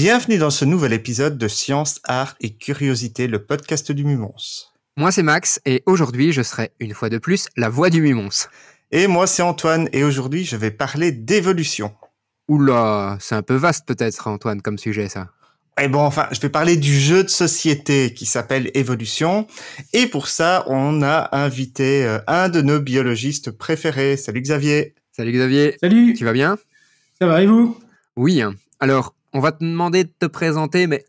Bienvenue dans ce nouvel épisode de Science, Art et Curiosité, le podcast du Mumons. Moi c'est Max et aujourd'hui je serai une fois de plus la voix du Mumons. Et moi c'est Antoine et aujourd'hui je vais parler d'évolution. Oula, c'est un peu vaste peut-être Antoine comme sujet ça. Et bon, enfin, je vais parler du jeu de société qui s'appelle Évolution. Et pour ça, on a invité euh, un de nos biologistes préférés. Salut Xavier. Salut Xavier. Salut. Tu vas bien? Ça va et vous? Oui. Alors, on va te demander de te présenter, mais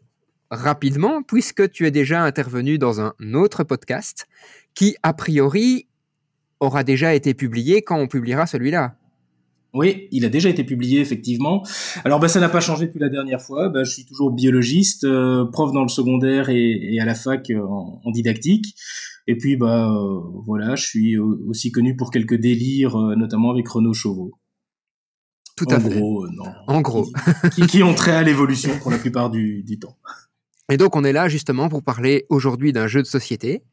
rapidement, puisque tu es déjà intervenu dans un autre podcast qui, a priori, aura déjà été publié quand on publiera celui-là. Oui, il a déjà été publié effectivement. Alors bah, ça n'a pas changé depuis la dernière fois. Bah, je suis toujours biologiste, euh, prof dans le secondaire et, à la fac euh, en, didactique. Et puis bah euh, voilà, je suis au- aussi connu pour quelques délires, notamment avec Renaud Chauveau. Tout en à fait. gros, euh, non. En gros. Qui, qui- qui ont trait à l'évolution pour la plupart du, du temps. Et donc, on est là justement pour parler aujourd'hui d'un jeu de société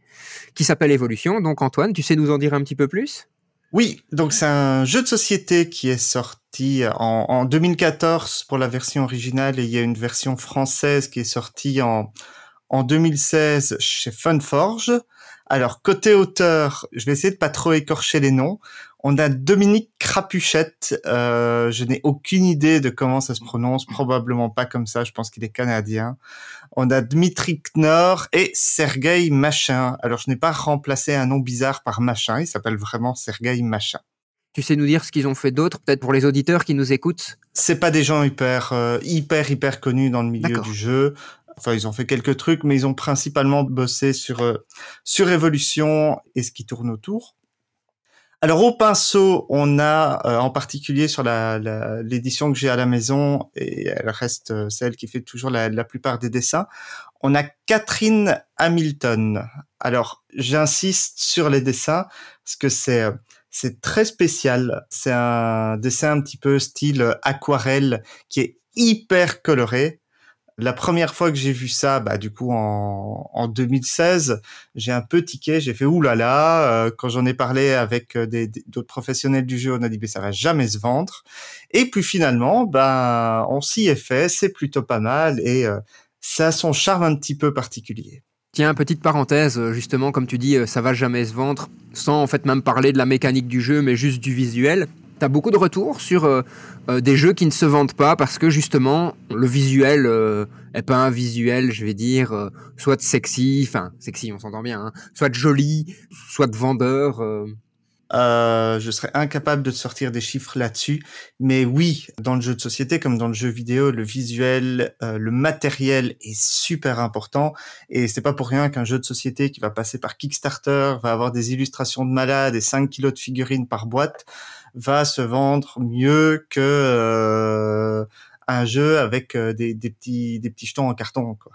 qui s'appelle Évolution. Donc, Antoine, tu sais nous en dire un petit peu plus? Oui, donc c'est un jeu de société qui est sorti en, en 2014 pour la version originale et il y a une version française qui est sortie en, en 2016 chez Funforge. Alors, côté auteur, je vais essayer de pas trop écorcher les noms. On a Dominique Crapuchette. Euh, je n'ai aucune idée de comment ça se prononce. Probablement pas comme ça. Je pense qu'il est canadien. On a Dmitri Knorr et Sergei Machin. Alors, je n'ai pas remplacé un nom bizarre par Machin. Il s'appelle vraiment Sergei Machin. Tu sais nous dire ce qu'ils ont fait d'autre, peut-être pour les auditeurs qui nous écoutent? C'est pas des gens hyper, euh, hyper, hyper connus dans le milieu du jeu. Enfin, ils ont fait quelques trucs, mais ils ont principalement bossé sur euh, sur Evolution et ce qui tourne autour. Alors au pinceau, on a euh, en particulier sur la la- l'édition que j'ai à la maison et elle reste euh, celle qui fait toujours la, la plupart des dessins. On a Catherine Hamilton. Alors j'insiste sur les dessins parce que c'est euh, c'est très spécial. C'est un dessin un petit peu style aquarelle qui est hyper coloré. La première fois que j'ai vu ça, bah du coup en, en 2016, j'ai un peu tiqué, j'ai fait oulala. Euh, quand j'en ai parlé avec euh, des- d'autres professionnels du jeu, on a dit mais ça va jamais se vendre. Et puis finalement, ben on s'y est fait, c'est plutôt pas mal et euh, ça a son charme un petit peu particulier. Tiens, petite parenthèse, justement, comme tu dis, ça va jamais se vendre, sans en fait même parler de la mécanique du jeu, mais juste du visuel. T'as beaucoup de retours sur euh, euh, des jeux qui ne se vendent pas parce que justement le visuel euh, est pas un visuel, je vais dire, euh, soit sexy, enfin sexy, on s'entend bien, hein, soit joli, soit de vendeur. euh. Je serais incapable de sortir des chiffres là-dessus, mais oui, dans le jeu de société comme dans le jeu vidéo, le visuel, le matériel est super important, et c'est pas pour rien qu'un jeu de société qui va passer par Kickstarter va avoir des illustrations de malades et 5 kilos de figurines par boîte va se vendre mieux que euh, un jeu avec euh, des, petits des petits jetons en carton quoi.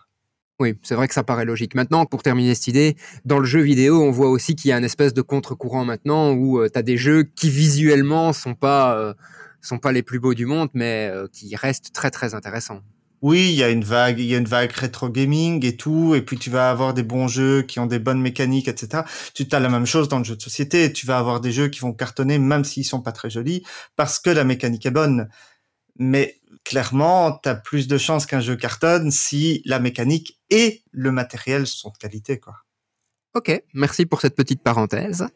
Oui, c'est vrai que ça paraît logique. Maintenant, pour terminer cette idée, dans le jeu vidéo, on voit aussi qu'il y a un espèce de contre-courant maintenant où tu as des jeux qui visuellement sont pas euh, sont pas les plus beaux du monde, mais euh, qui restent très très intéressants. Oui, il y a une vague, il y a une vague rétro gaming et tout, et puis tu vas avoir des bons jeux qui ont des bonnes mécaniques, etc. Tu as la même chose dans le jeu de société. Tu vas avoir des jeux qui vont cartonner même s'ils sont pas très jolis parce que la mécanique est bonne. Mais clairement, tu as plus de chances qu'un jeu cartonne si la mécanique et le matériel sont de qualité, quoi. Ok, merci pour cette petite parenthèse.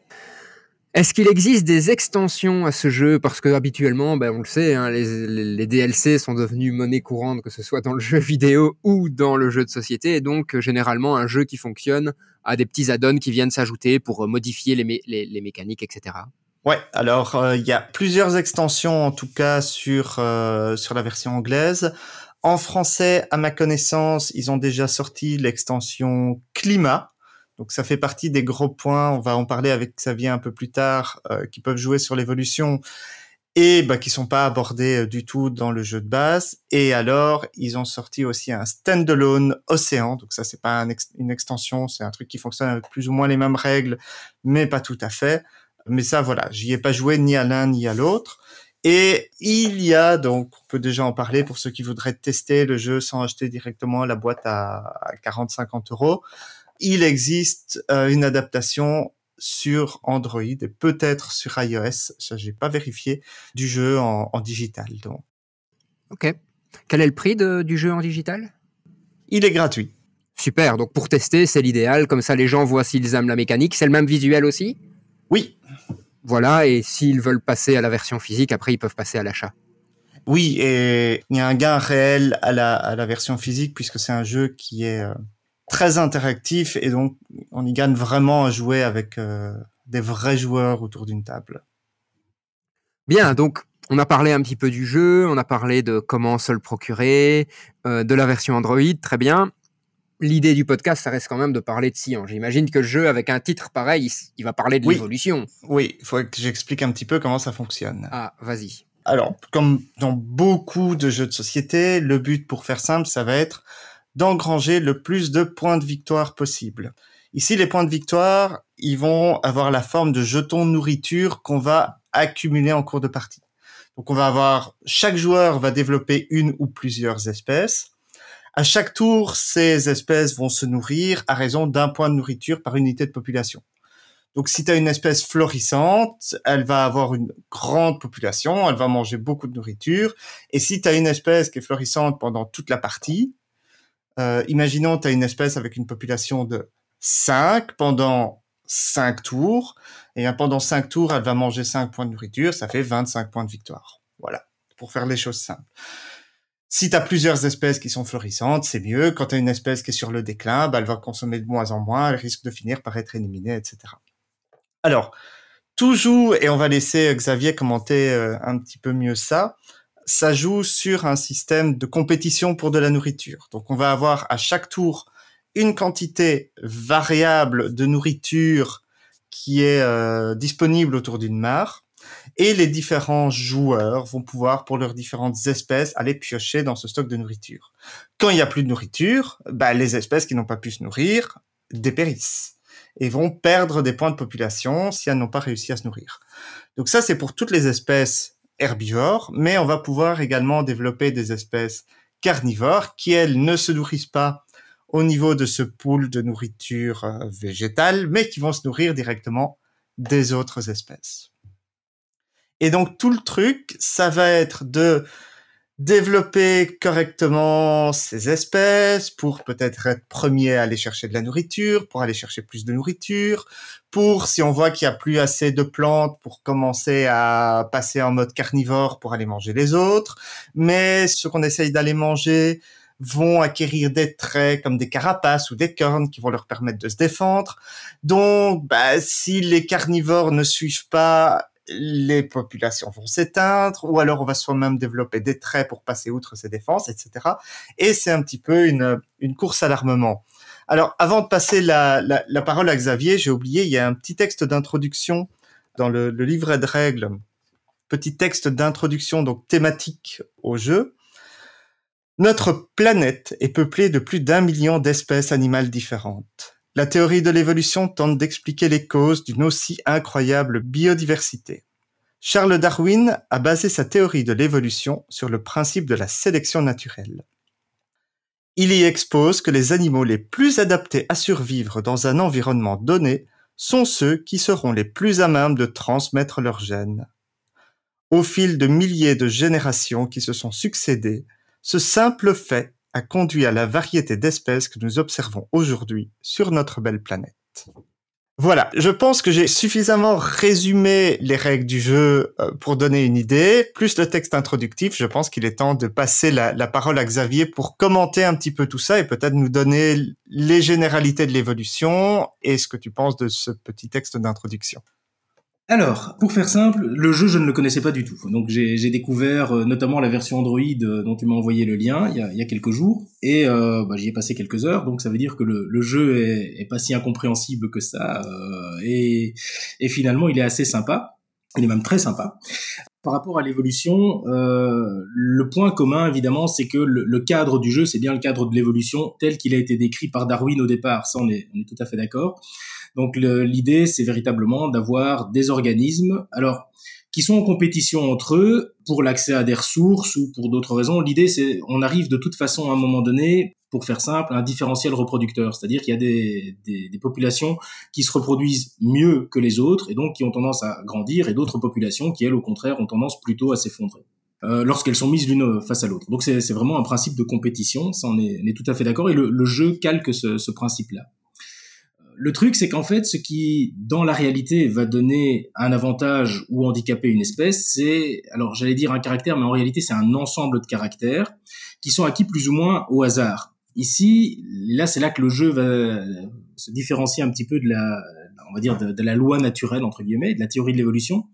Est-ce qu'il existe des extensions à ce jeu? Parce que habituellement, ben, on le sait, hein, les, les- DLC sont devenus monnaie courante, que ce soit dans le jeu vidéo ou dans le jeu de société. Et donc, généralement, un jeu qui fonctionne a des petits add-ons qui viennent s'ajouter pour euh, modifier les, les- les mécaniques, etc. Ouais, alors euh, il y a plusieurs extensions en tout cas sur euh, sur la version anglaise. En français, à ma connaissance, ils ont déjà sorti l'extension climat. Donc ça fait partie des gros points. On va en parler avec Xavier un peu plus tard, euh, qui peuvent jouer sur l'évolution. et bah, qui sont pas abordés euh, du tout dans le jeu de base. Et alors, ils ont sorti aussi un standalone Océan. Donc ça, c'est pas une extension, c'est un truc qui fonctionne avec plus ou moins les mêmes règles, mais pas tout à fait. Mais ça, voilà, j'y ai pas joué ni à l'un ni à l'autre. Et il y a donc, on peut déjà en parler pour ceux qui voudraient tester le jeu sans acheter directement la boîte à 40-50 euros. Il existe euh, une adaptation sur Android et peut-être sur iOS, ça j'ai pas vérifié, du jeu en, digital. Donc. Ok. Quel est le prix du jeu en digital? Il est gratuit. Super, donc pour tester, c'est l'idéal, comme ça les gens voient s'ils aiment la mécanique. C'est le même visuel aussi? Oui. Voilà, et s'ils veulent passer à la version physique, après ils peuvent passer à l'achat. Oui, et il y a un gain réel à la, à la version physique puisque c'est un jeu qui est euh, très interactif et donc on y gagne vraiment à jouer avec euh, des vrais joueurs autour d'une table. Bien, donc on a parlé un petit peu du jeu, on a parlé de comment se le procurer, euh, de la version Android, très bien. L'idée du podcast, ça reste quand même de parler de Cyan. J'imagine que le jeu, avec un titre pareil, il, va parler de l'évolution. Oui, il faudrait que j'explique un petit peu comment ça fonctionne. Ah, vas-y. Alors, comme dans beaucoup de jeux de société, le but, pour faire simple, ça va être d'engranger le plus de points de victoire possible. Ici, les points de victoire, ils vont avoir la forme de jetons nourriture qu'on va accumuler en cours de partie. Donc, on va avoir, chaque joueur va développer une ou plusieurs espèces. À chaque tour, ces espèces vont se nourrir à raison d'un point de nourriture par unité de population. Donc, si tu as une espèce florissante, elle va avoir une grande population, elle va manger beaucoup de nourriture. Et si tu as une espèce qui est florissante pendant toute la partie, euh, imaginons, tu as une espèce avec une population de 5 pendant 5 tours. Et pendant 5 tours, elle va manger 5 points de nourriture. Ça fait 25 points de victoire. Voilà, pour faire les choses simples. Si tu as plusieurs espèces qui sont florissantes, c'est mieux. Quand tu as une espèce qui est sur le déclin, bah, elle va consommer de moins en moins, elle risque de finir par être éliminée, etc. Alors, toujours, et on va laisser Xavier commenter euh, un petit peu mieux ça, ça joue sur un système de compétition pour de la nourriture. Donc on va avoir à chaque tour une quantité variable de nourriture qui est euh, disponible autour d'une mare et les différents joueurs vont pouvoir, pour leurs différentes espèces, aller piocher dans ce stock de nourriture. Quand il n'y a plus de nourriture, bah, les espèces qui n'ont pas pu se nourrir dépérissent et vont perdre des points de population si elles n'ont pas réussi à se nourrir. Donc ça, c'est pour toutes les espèces herbivores, mais on va pouvoir également développer des espèces carnivores qui, elles, ne se nourrissent pas au niveau de ce pool de nourriture euh, végétale, mais qui vont se nourrir directement des autres espèces. Et donc tout le truc, ça va être de développer correctement ces espèces pour peut-être être premier à aller chercher de la nourriture, pour aller chercher plus de nourriture, pour si on voit qu'il n'y a plus assez de plantes pour commencer à passer en mode carnivore pour aller manger les autres, mais ceux qu'on essaye d'aller manger vont acquérir des traits comme des carapaces ou des cornes qui vont leur permettre de se défendre. Donc, bah, si les carnivores ne suivent pas les populations vont s'éteindre, ou alors on va soi-même développer des traits pour passer outre ces défenses, etc. Et c'est un petit peu une, course à l'armement. Alors, avant de passer la parole à Xavier, j'ai oublié, il y a un petit texte d'introduction dans le, le, livret de règles, petit texte d'introduction donc thématique au jeu. Notre planète est peuplée de plus d'un million d'espèces animales différentes. La théorie de l'évolution tente d'expliquer les causes d'une aussi incroyable biodiversité. Charles Darwin a basé sa théorie de l'évolution sur le principe de la sélection naturelle. Il y expose que les animaux les plus adaptés à survivre dans un environnement donné sont ceux qui seront les plus à même de transmettre leurs gènes. Au fil de milliers de générations qui se sont succédées, ce simple fait a conduit à la variété d'espèces que nous observons aujourd'hui sur notre belle planète. Voilà, je pense que j'ai suffisamment résumé les règles du jeu euh, pour donner une idée, plus le texte introductif. Je pense qu'il est temps de passer la, la, parole à Xavier pour commenter un petit peu tout ça et peut-être nous donner les généralités de l'évolution et ce que tu penses de ce petit texte d'introduction. Alors, pour faire simple, le jeu, je ne le connaissais pas du tout. Donc, j'ai découvert euh, notamment la version Android euh, dont tu m'as envoyé le lien il y a, il y a quelques jours. Et euh, bah, j'y ai passé quelques heures. Donc, ça veut dire que le, le jeu est, est, pas si incompréhensible que ça. Euh, et, et, finalement, il est assez sympa. Il est même très sympa. par rapport à l'évolution, euh, le point commun, évidemment, c'est que le, cadre du jeu, c'est bien le cadre de l'évolution tel qu'il a été décrit par Darwin au départ. Ça, on est, on est tout à fait d'accord. Donc l'idée, c'est véritablement d'avoir des organismes. Alors, qui sont en compétition entre eux pour l'accès à des ressources ou pour d'autres raisons. L'idée, c'est on arrive de toute façon à un moment donné, pour faire simple, un différentiel reproducteur, c'est-à-dire qu'il y a des, populations qui se reproduisent mieux que les autres et donc qui ont tendance à grandir, et d'autres populations qui, elles, au contraire, ont tendance plutôt à s'effondrer. Euh, lorsqu'elles sont mises l'une face à l'autre. Donc c'est vraiment un principe de compétition, ça on est, tout à fait d'accord, et le, jeu calque ce, ce principe-là le truc, c'est qu'en fait, ce qui, dans la réalité, va donner un avantage ou handicaper une espèce, c'est, alors j'allais dire un caractère, mais en réalité, c'est un ensemble de caractères qui sont acquis plus ou moins au hasard. Ici, là, c'est là que le jeu va se différencier un petit peu de la, on va dire, de, la loi naturelle, entre guillemets, de la théorie de l'évolution.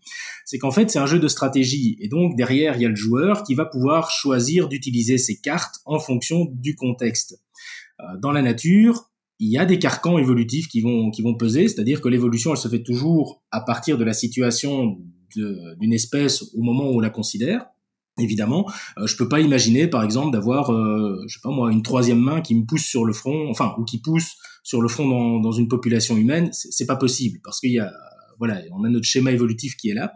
C'est qu'en fait, c'est un jeu de stratégie. Et donc, derrière, il y a le joueur qui va pouvoir choisir d'utiliser ses cartes en fonction du contexte. Euh, dans la nature, il y a des carcans évolutifs qui vont qui vont peser, c'est-à-dire que l'évolution elle se fait toujours à partir de la situation d'une espèce au moment où on la considère. Évidemment, euh, je peux pas imaginer, par exemple, d'avoir, euh, je sais pas moi, une troisième main qui me pousse sur le front, enfin, ou qui pousse sur le front dans, dans une population humaine. C'est pas possible parce qu'il y a, voilà, on a notre schéma évolutif qui est là.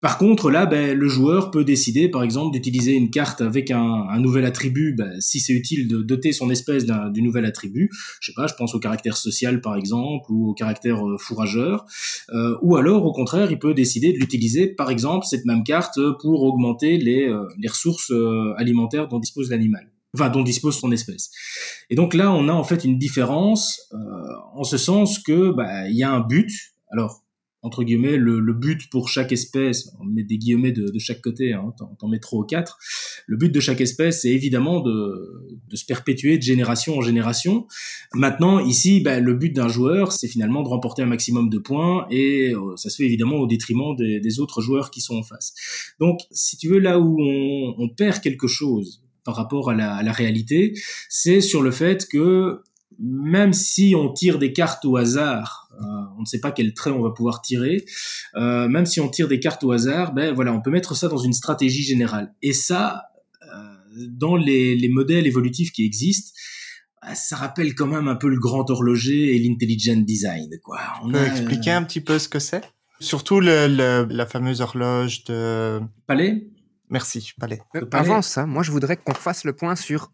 Par contre, là, ben, le joueur peut décider, par exemple, d'utiliser une carte avec un, nouvel attribut, ben, si c'est utile de doter son espèce d'un nouvel attribut. Je sais pas, je pense au caractère social, par exemple, ou au caractère euh, fourrageur. Euh, ou alors, au contraire, il peut décider de l'utiliser, par exemple, cette même carte pour augmenter les, euh, les ressources alimentaires dont dispose l'animal enfin dont dispose son espèce. Et donc là, on a en fait une différence en ce sens que bah, il y a un but. Alors entre guillemets, le, le, but pour chaque espèce, on met des guillemets de, de chaque côté, hein, t'en mets trois ou quatre, le but de chaque espèce, c'est évidemment de, de, se perpétuer de génération en génération. Maintenant, ici, ben, le but d'un joueur, c'est finalement de remporter un maximum de points, et euh, ça se fait évidemment au détriment des, des, autres joueurs qui sont en face. Donc, si tu veux, là où on, on perd quelque chose par rapport à la, à la réalité, c'est sur le fait que même si on tire des cartes au hasard, on ne sait pas quel trait on va pouvoir tirer, euh, même si on tire des cartes au hasard, ben voilà, on peut mettre ça dans une stratégie générale. Et ça, euh, dans les, les, modèles évolutifs qui existent, ça rappelle quand même un peu le grand horloger et l'intelligent design. Quoi. On peut expliquer un petit peu ce que c'est? Surtout le, le, la fameuse horloge de... Palais Merci, Palais. Avant ça, moi je voudrais qu'on fasse le point sur,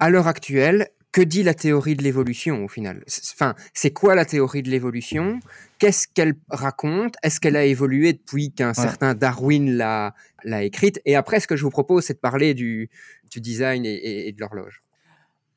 à l'heure actuelle, que dit la théorie de l'évolution au final? Enfin, c'est quoi la théorie de l'évolution? Qu'est-ce qu'elle raconte? Est-ce qu'elle a évolué depuis qu'un certain Darwin l'a écrite? Et après, ce que je vous propose, c'est de parler du, du design et, et de l'horloge.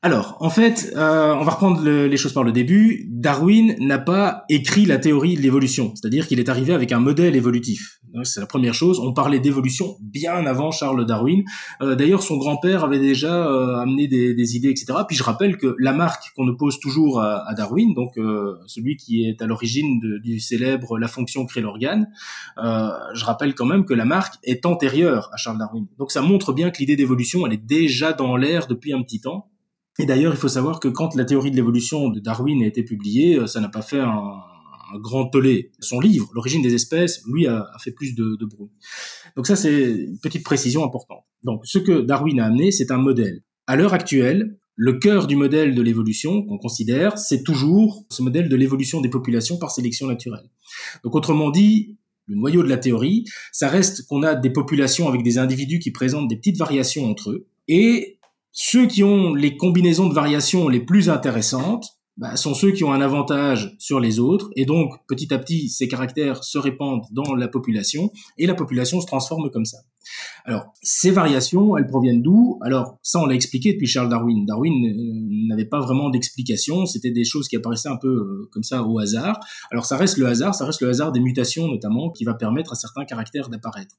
Alors, en fait, euh, on va reprendre les choses par le début. Darwin n'a pas écrit la théorie de l'évolution, c'est-à-dire qu'il est arrivé avec un modèle évolutif. C'est la première chose. On parlait d'évolution bien avant Charles Darwin. Euh, d'ailleurs, son grand-père avait déjà euh, amené des, idées, etc. Puis je rappelle que la marque qu'on oppose toujours à, Darwin, donc celui qui est à l'origine du célèbre La fonction crée l'organe, je rappelle quand même que la marque est antérieure à Charles Darwin. Donc ça montre bien que l'idée d'évolution, elle est déjà dans l'air depuis un petit temps. Et d'ailleurs, il faut savoir que quand la théorie de l'évolution de Darwin a été publiée, euh, ça n'a pas fait un, grand tollé. Son livre, L'origine des espèces, lui, a, fait plus de, de, bruit. Donc ça, c'est une petite précision importante. Donc, ce que Darwin a amené, c'est un modèle. À l'heure actuelle, le cœur du modèle de l'évolution qu'on considère, c'est toujours ce modèle de l'évolution des populations par sélection naturelle. Donc, autrement dit, le noyau de la théorie, ça reste qu'on a des populations avec des individus qui présentent des petites variations entre eux, et ceux qui ont les combinaisons de variations les plus intéressantes bah, sont ceux qui ont un avantage sur les autres, et donc petit à petit, ces caractères se répandent dans la population, et la population se transforme comme ça. Alors, ces variations, elles proviennent d'où? Alors, ça, on l'a expliqué depuis Charles Darwin. Darwin euh, n'avait pas vraiment d'explication, c'était des choses qui apparaissaient un peu euh, comme ça au hasard. Alors, ça reste le hasard, ça reste le hasard des mutations notamment, qui va permettre à certains caractères d'apparaître.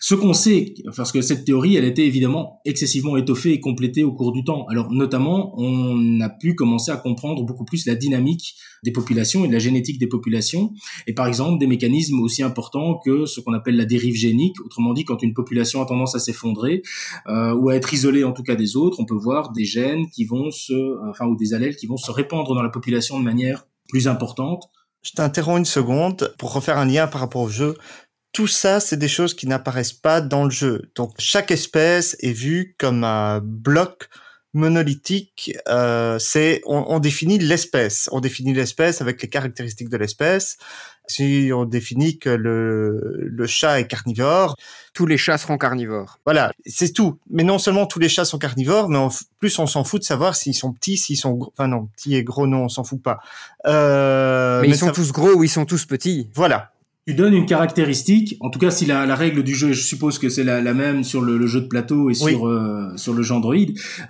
Ce qu'on sait, parce que cette théorie, elle a été évidemment excessivement étoffée et complétée au cours du temps. Alors notamment, on a pu commencer à comprendre beaucoup plus la dynamique des populations et de la génétique des populations, et par exemple des mécanismes aussi importants que ce qu'on appelle la dérive génique. Autrement dit, quand une population a tendance à s'effondrer euh, ou à être isolée en tout cas des autres, on peut voir des gènes qui vont se, enfin ou des allèles qui vont se répandre dans la population de manière plus importante. Je t'interromps une seconde pour refaire un lien par rapport au jeu tout ça, c'est des choses qui n'apparaissent pas dans le jeu. Donc chaque espèce est vue comme un bloc monolithique. Euh, c'est on, on, définit l'espèce, on définit l'espèce avec les caractéristiques de l'espèce. Si on définit que le, le chat est carnivore, tous les chats seront carnivores. Voilà, c'est tout. Mais non seulement tous les chats sont carnivores, mais en plus on s'en fout de savoir s'ils sont petits, s'ils sont gros. Enfin non, petits et gros, non, on s'en fout pas. Euh, mais, mais, ils sont tous gros ou ils sont tous petits. Voilà tu donnes une caractéristique, en tout cas si la, la règle du jeu, je suppose que c'est la, la, même sur le, le, jeu de plateau et sur, euh, sur le jeu Android.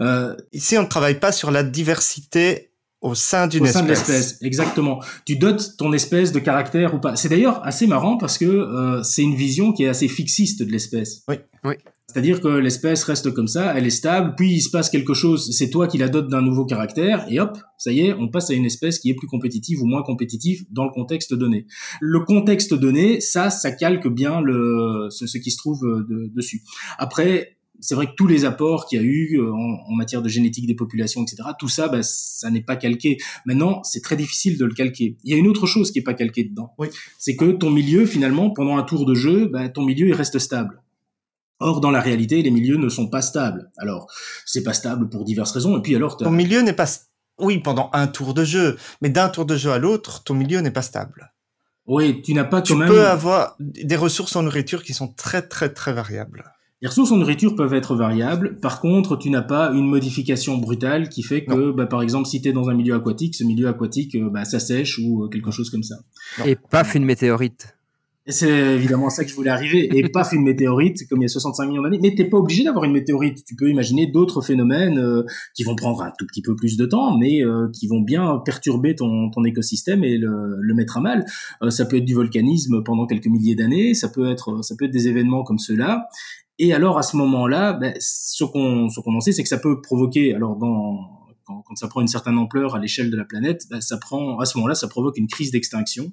Euh, Ici, on ne travaille pas sur la diversité au sein d'une espèce. Au sein de l'espèce, exactement. Tu dotes ton espèce de caractère ou pas. C'est d'ailleurs assez marrant parce que euh, c'est une vision qui est assez fixiste de l'espèce. Oui. Oui. C'est-à-dire que l'espèce reste comme ça, elle est stable, puis il se passe quelque chose, c'est toi qui la dotes d'un nouveau caractère, et hop, ça y est, on passe à une espèce qui est plus compétitive ou moins compétitive dans le contexte donné. Le contexte donné, ça, ça calque bien le, ce, ce qui se trouve euh, de, dessus. Après, c'est vrai que tous les apports qu'il y a eu euh, en, en, matière de génétique des populations, etc., tout ça, bah, ça n'est pas calqué. Maintenant, c'est très difficile de le calquer. Il y a une autre chose qui est pas calquée dedans. Oui. C'est que ton milieu, finalement, pendant un tour de jeu, bah, ton milieu, il reste stable. Or, dans la réalité, les milieux ne sont pas stables. Alors, c'est pas stable pour diverses raisons. Et puis alors, ton milieu n'est pas, oui, pendant un tour de jeu, mais d'un tour de jeu à l'autre, ton milieu n'est pas stable. Oui, tu n'as pas tu quand même. Tu peux avoir des ressources en nourriture qui sont très très très variables. Les ressources en nourriture peuvent être variables. Par contre, tu n'as pas une modification brutale qui fait que, bah, par exemple, si tu es dans un milieu aquatique, ce milieu aquatique, bah, ça sèche ou euh, quelque chose comme ça. Non. Et paf, une météorite. Et c'est évidemment ça que je voulais arriver. Et paf, une météorite, comme il y a 65 millions d'années. Mais t'es pas obligé d'avoir une météorite. Tu peux imaginer d'autres phénomènes euh, qui vont prendre un tout petit peu plus de temps, mais euh, qui vont bien perturber ton, ton écosystème et le, le, mettre à mal. Euh, ça peut être du volcanisme pendant quelques milliers d'années. Ça peut être, ça peut être des événements comme ceux-là. Et alors à ce moment-là, ben, ce qu'on ce qu'on en sait, c'est que ça peut provoquer, alors dans quand, quand, ça prend une certaine ampleur à l'échelle de la planète, ben, ça prend à ce moment-là, ça provoque une crise d'extinction.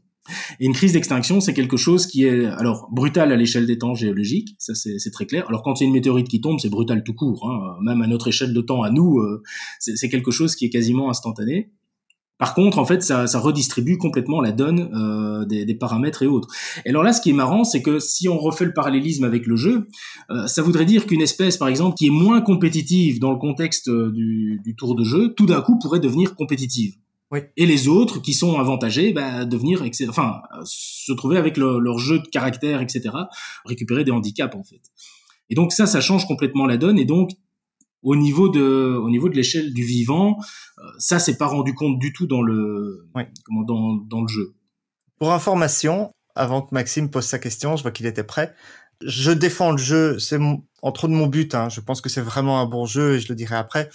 Et une crise d'extinction, c'est quelque chose qui est alors brutal à l'échelle des temps géologiques, ça c'est très clair. Alors quand il y a une météorite qui tombe, c'est brutal tout court, hein. même à notre échelle de temps, à nous, euh, c'est quelque chose qui est quasiment instantané. Par contre, en fait, ça, ça redistribue complètement la donne euh, des, des, paramètres et autres. Et alors là, ce qui est marrant, c'est que si on refait le parallélisme avec le jeu, euh, ça voudrait dire qu'une espèce, par exemple, qui est moins compétitive dans le contexte du, du tour de jeu, tout d'un coup pourrait devenir compétitive. Oui. Et les autres qui sont avantagés, bah, devenir, enfin, se trouver avec le, leur jeu de caractère, etc., récupérer des handicaps en fait. Et donc ça, ça change complètement la donne. Et donc au niveau de, au niveau de l'échelle du vivant, euh, ça c'est pas rendu compte du tout dans le, oui. comment, dans, dans le jeu. Pour information, avant que Maxime pose sa question, je vois qu'il était prêt. Je défends le jeu, c'est entre de mon but. Hein. Je pense que c'est vraiment un bon jeu et je le dirai après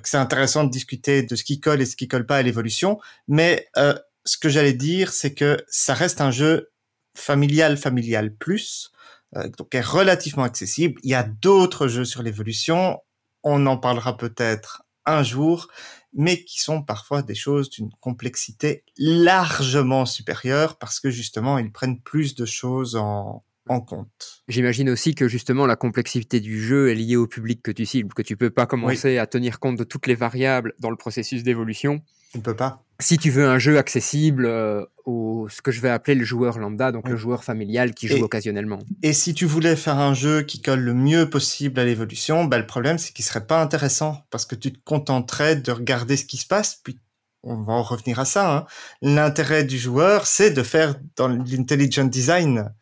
que c'est intéressant de discuter de ce qui colle et ce qui colle pas à l'évolution. Mais euh, ce que j'allais dire, c'est que ça reste un jeu familial, familial plus, euh, donc est relativement accessible. Il y a d'autres jeux sur l'évolution. On en parlera peut-être un jour, mais qui sont parfois des choses d'une complexité largement supérieure parce que justement ils prennent plus de choses en, en compte. J'imagine aussi que justement la complexité du jeu est liée au public que tu cibles, que tu peux pas commencer oui. à tenir compte de toutes les variables dans le processus d'évolution. Tu ne peux pas. Si tu veux un jeu accessible euh, au ce que je vais appeler le joueur lambda, donc oui. le joueur familial qui joue et, occasionnellement. Et si tu voulais faire un jeu qui colle le mieux possible à l'évolution, bah, le problème c'est qu'il serait pas intéressant parce que tu te contenterais de regarder ce qui se passe puis on va en revenir à ça. Hein. L'intérêt du joueur, c'est de faire dans l'intelligent design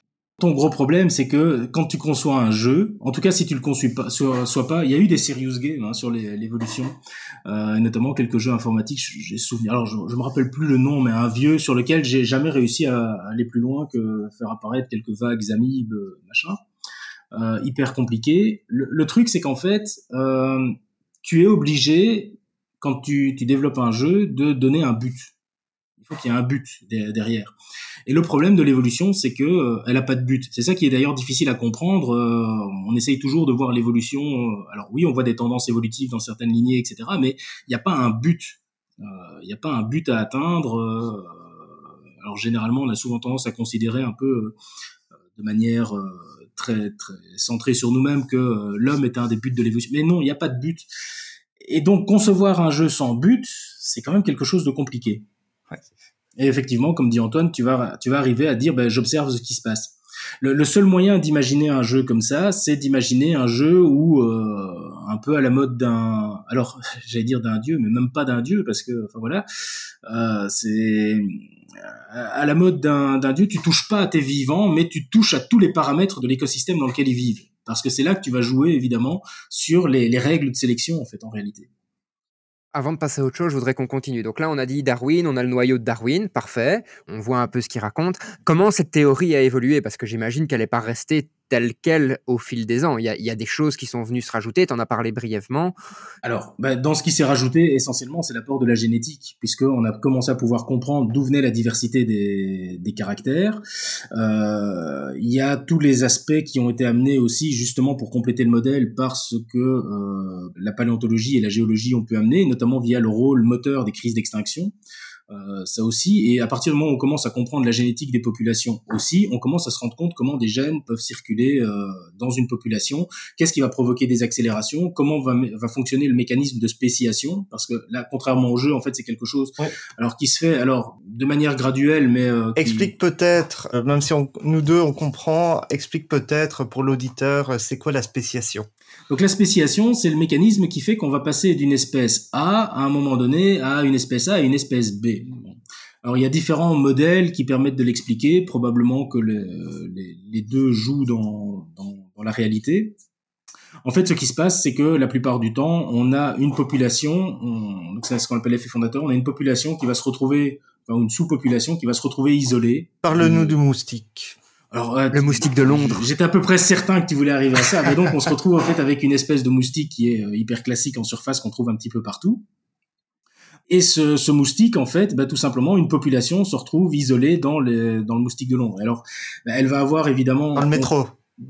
ton gros problème, c'est que quand tu conçois un jeu, en tout cas si tu le conçois pas, soit, pas, il y a eu des serious games hein, sur l'évolution, euh, notamment quelques jeux informatiques. J'ai souvenir, alors je, je me rappelle plus le nom, mais un vieux sur lequel j'ai jamais réussi à aller plus loin que faire apparaître quelques vagues amibes, machin, euh, hyper compliqué. Le, le truc, c'est qu'en fait, euh, tu es obligé quand tu, tu développes un jeu de donner un but. Il faut qu'il y ait un but derrière. Et le problème de l'évolution, c'est que euh, elle a pas de but. C'est ça qui est d'ailleurs difficile à comprendre. Euh, on essaye toujours de voir l'évolution. Euh, alors oui, on voit des tendances évolutives dans certaines lignées, etc. Mais il n'y a pas un but. Il n'y a pas un but à atteindre. alors généralement, on a souvent tendance à considérer un peu de manière très, très centrée sur nous-mêmes que l'homme est un des buts de l'évolution. Mais non, il n'y a pas de but. Et donc concevoir un jeu sans but, c'est quand même quelque chose de compliqué. Ouais. Et effectivement, comme dit Antoine, tu vas, tu vas arriver à dire, ben, j'observe ce qui se passe. Le, seul moyen d'imaginer un jeu comme ça, c'est d'imaginer un jeu où euh, un peu à la mode d'un, alors j'allais dire d'un dieu, mais même pas d'un dieu parce que, enfin voilà, euh, c'est à la mode d'un dieu, tu touches pas à tes vivants, mais tu touches à tous les paramètres de l'écosystème dans lequel ils vivent, parce que c'est là que tu vas jouer évidemment sur les, les règles de sélection en fait en réalité. Avant de passer à autre chose, je voudrais qu'on continue. Donc là, on a dit Darwin, on a le noyau de Darwin, parfait. On voit un peu ce qu'il raconte. Comment cette théorie a évolué? Parce que j'imagine qu'elle n'est pas restée telle quelle au fil des ans. Il y, a, des choses qui sont venues se rajouter, tu en as parlé brièvement. Alors, bah, dans ce qui s'est rajouté, essentiellement, c'est l'apport de la génétique, puisqu'on a commencé à pouvoir comprendre d'où venait la diversité des, caractères. Euh, il y a tous les aspects qui ont été amenés aussi, justement, pour compléter le modèle, parce que euh, la paléontologie et la géologie ont pu amener, notamment via le rôle moteur des crises d'extinction. Euh, ça aussi. Et à partir du moment où on commence à comprendre la génétique des populations aussi, on commence à se rendre compte comment des gènes peuvent circuler euh, dans une population, qu'est-ce qui va provoquer des accélérations, comment va, va fonctionner le mécanisme de spéciation, parce que là, contrairement au jeu, en fait, c'est quelque chose alors qui se fait alors de manière graduelle, mais euh, explique peut-être, même si on, nous deux on comprend, explique peut-être pour l'auditeur, c'est quoi la spéciation? Donc la spéciation, c'est le mécanisme qui fait qu'on va passer d'une espèce A à un moment donné à une espèce A et une espèce B. Alors il y a différents modèles qui permettent de l'expliquer, probablement que les, deux jouent dans, la réalité. En fait, ce qui se passe, c'est que la plupart du temps, on a une population, donc c'est ce qu'on appelle l'effet fondateur, on a une population qui va se retrouver, enfin une sous-population qui va se retrouver isolée. Parle-nous euh, du moustique. Alors, le moustique de Londres. J'étais à peu près certain que tu voulais arriver à ça. Mais donc, on se retrouve en fait avec une espèce de moustique qui est euh, hyper classique en surface qu'on trouve un petit peu partout. Et ce, ce moustique, en fait, bah, tout simplement, une population se retrouve isolée dans, le dans le moustique de Londres. Alors, bah, elle va avoir évidemment... Dans le métro.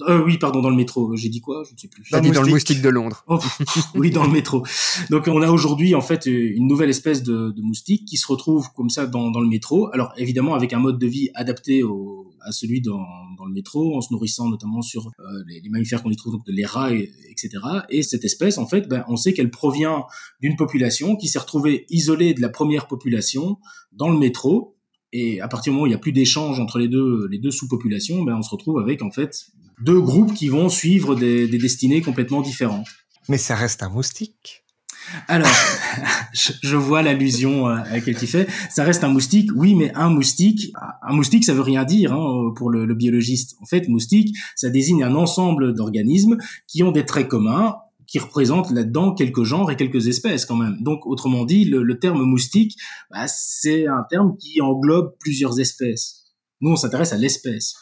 Euh, oui, pardon, dans le métro. J'ai dit quoi? Je ne sais plus. J'ai dit dans le moustique de Londres. Oh, oui, dans le métro. Donc, on a aujourd'hui en fait une nouvelle espèce de, de, moustique qui se retrouve comme ça dans, dans le métro. Alors, évidemment, avec un mode de vie adapté au, à celui dans, le métro, en se nourrissant notamment sur euh, les, mammifères qu'on y trouve, donc les rats, etc. Et cette espèce, en fait, ben, on sait qu'elle provient d'une population qui s'est retrouvée isolée de la première population dans le métro. Et à partir du moment où il n'y a plus d'échange entre les deux, sous-populations, ben, on se retrouve avec en fait deux groupes qui vont suivre des destinées complètement différentes. Mais ça reste un moustique. Alors, je, vois l'allusion euh, à laquelle tu fais. Ça reste un moustique, oui, mais un moustique, un moustique, ça veut rien dire hein, pour le, le, biologiste. En fait, moustique, ça désigne un ensemble d'organismes qui ont des traits communs, qui représentent là-dedans quelques genres et quelques espèces quand même. Donc, autrement dit, le, le terme moustique, bah, c'est un terme qui englobe plusieurs espèces. Nous, on s'intéresse à l'espèce.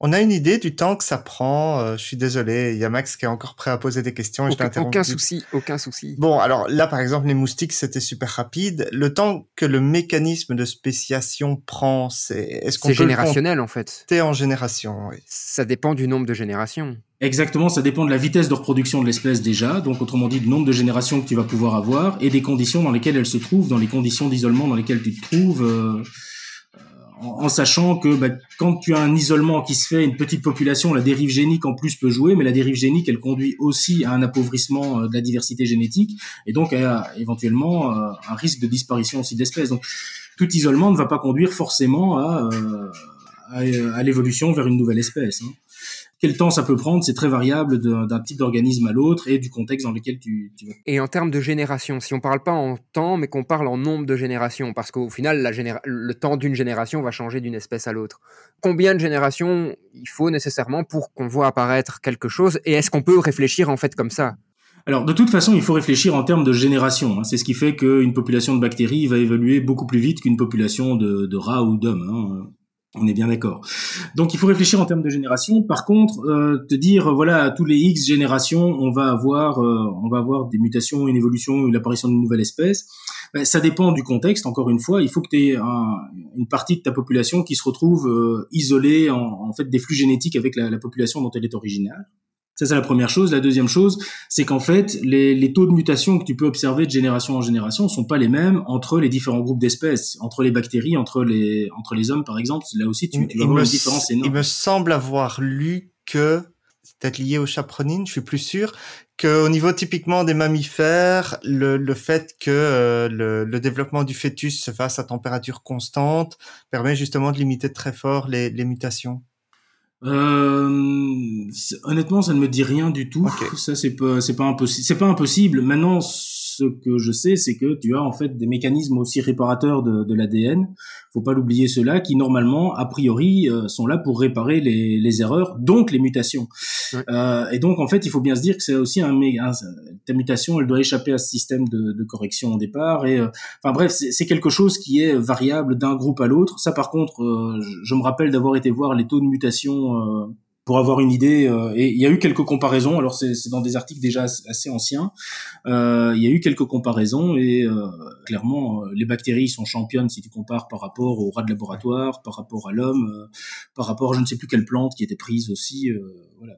On a une idée du temps que ça prend. Euh, je suis désolé, il y a Max qui est encore prêt à poser des questions. aucun, aucun souci, aucun souci. Bon, alors là, par exemple, les moustiques, c'était super rapide. Le temps que le mécanisme de spéciation prend, c'est est-ce qu'on C'est générationnel en fait. C'est en génération. Oui. Ça dépend du nombre de générations. Exactement, ça dépend de la vitesse de reproduction de l'espèce déjà, donc autrement dit du nombre de générations que tu vas pouvoir avoir et des conditions dans lesquelles elle se trouve, dans les conditions d'isolement dans lesquelles tu te trouves. Euh, en, sachant que bah, quand tu as un isolement qui se fait, une petite population, la dérive génique en plus peut jouer, mais la dérive génique, elle conduit aussi à un appauvrissement euh, de la diversité génétique et donc à éventuellement euh, un risque de disparition aussi d'espèces. Donc tout isolement ne va pas conduire forcément à, euh, à, l'évolution vers une nouvelle espèce. Hein. Quel temps ça peut prendre, c'est très variable d'un type d'organisme à l'autre et du contexte dans lequel tu, tu, vas. Et en termes de génération, si on parle pas en temps, mais qu'on parle en nombre de générations, parce qu'au final, la le temps d'une génération va changer d'une espèce à l'autre. Combien de générations il faut nécessairement pour qu'on voit apparaître quelque chose Et est-ce qu'on peut réfléchir en fait comme ça? Alors, de toute façon, il faut réfléchir en termes de génération. Hein. C'est ce qui fait qu'une population de bactéries va évoluer beaucoup plus vite qu'une population de, de rats ou d'hommes. On est bien d'accord. Donc il faut réfléchir en termes de génération. Par contre, euh, te dire voilà tous les X générations, on va avoir euh, on va avoir des mutations, une évolution, l'apparition d'une nouvelle espèce. Ben, ça dépend du contexte. Encore une fois, il faut que tu aies une partie de ta population qui se retrouve euh, isolée en, en, fait des flux génétiques avec la, la population dont elle est originaire. Ça, c'est la première chose. La deuxième chose, c'est qu'en fait, les, les, taux de mutation que tu peux observer de génération en génération sont pas les mêmes entre les différents groupes d'espèces, entre les bactéries, entre les, entre les hommes, par exemple. Là aussi, tu, tu vas voir une différence énorme. Il me semble avoir lu que, c'est peut-être lié au chaperonine, je suis plus sûr, qu'au niveau typiquement des mammifères, le, le fait que euh, le, le, développement du fœtus se fasse à température constante permet justement de limiter très fort les, les mutations. Euh, honnêtement, ça ne me dit rien du tout. Ça, c'est pas, c'est pas impossible. C'est pas impossible. Maintenant, ce que je sais, c'est que tu as en fait des mécanismes aussi réparateurs de, de l'ADN. Faut pas l'oublier ceux-là qui normalement, a priori, euh, sont là pour réparer les, les erreurs, donc les mutations. Euh, et donc en fait, il faut bien se dire que c'est aussi un, un, ta mutation, elle doit échapper à ce système de, de correction au départ. Et euh, enfin bref, c'est quelque chose qui est variable d'un groupe à l'autre. Ça, par contre, euh, je, je, me rappelle d'avoir été voir les taux de mutation pour avoir une idée. Euh, et il y a eu quelques comparaisons. Alors c'est dans des articles déjà assez anciens. Euh, il y a eu quelques comparaisons et euh, clairement les bactéries sont championnes si tu compares par rapport aux rats de laboratoire, par rapport à l'homme, par rapport à je ne sais plus quelle plante qui était prise aussi. voilà.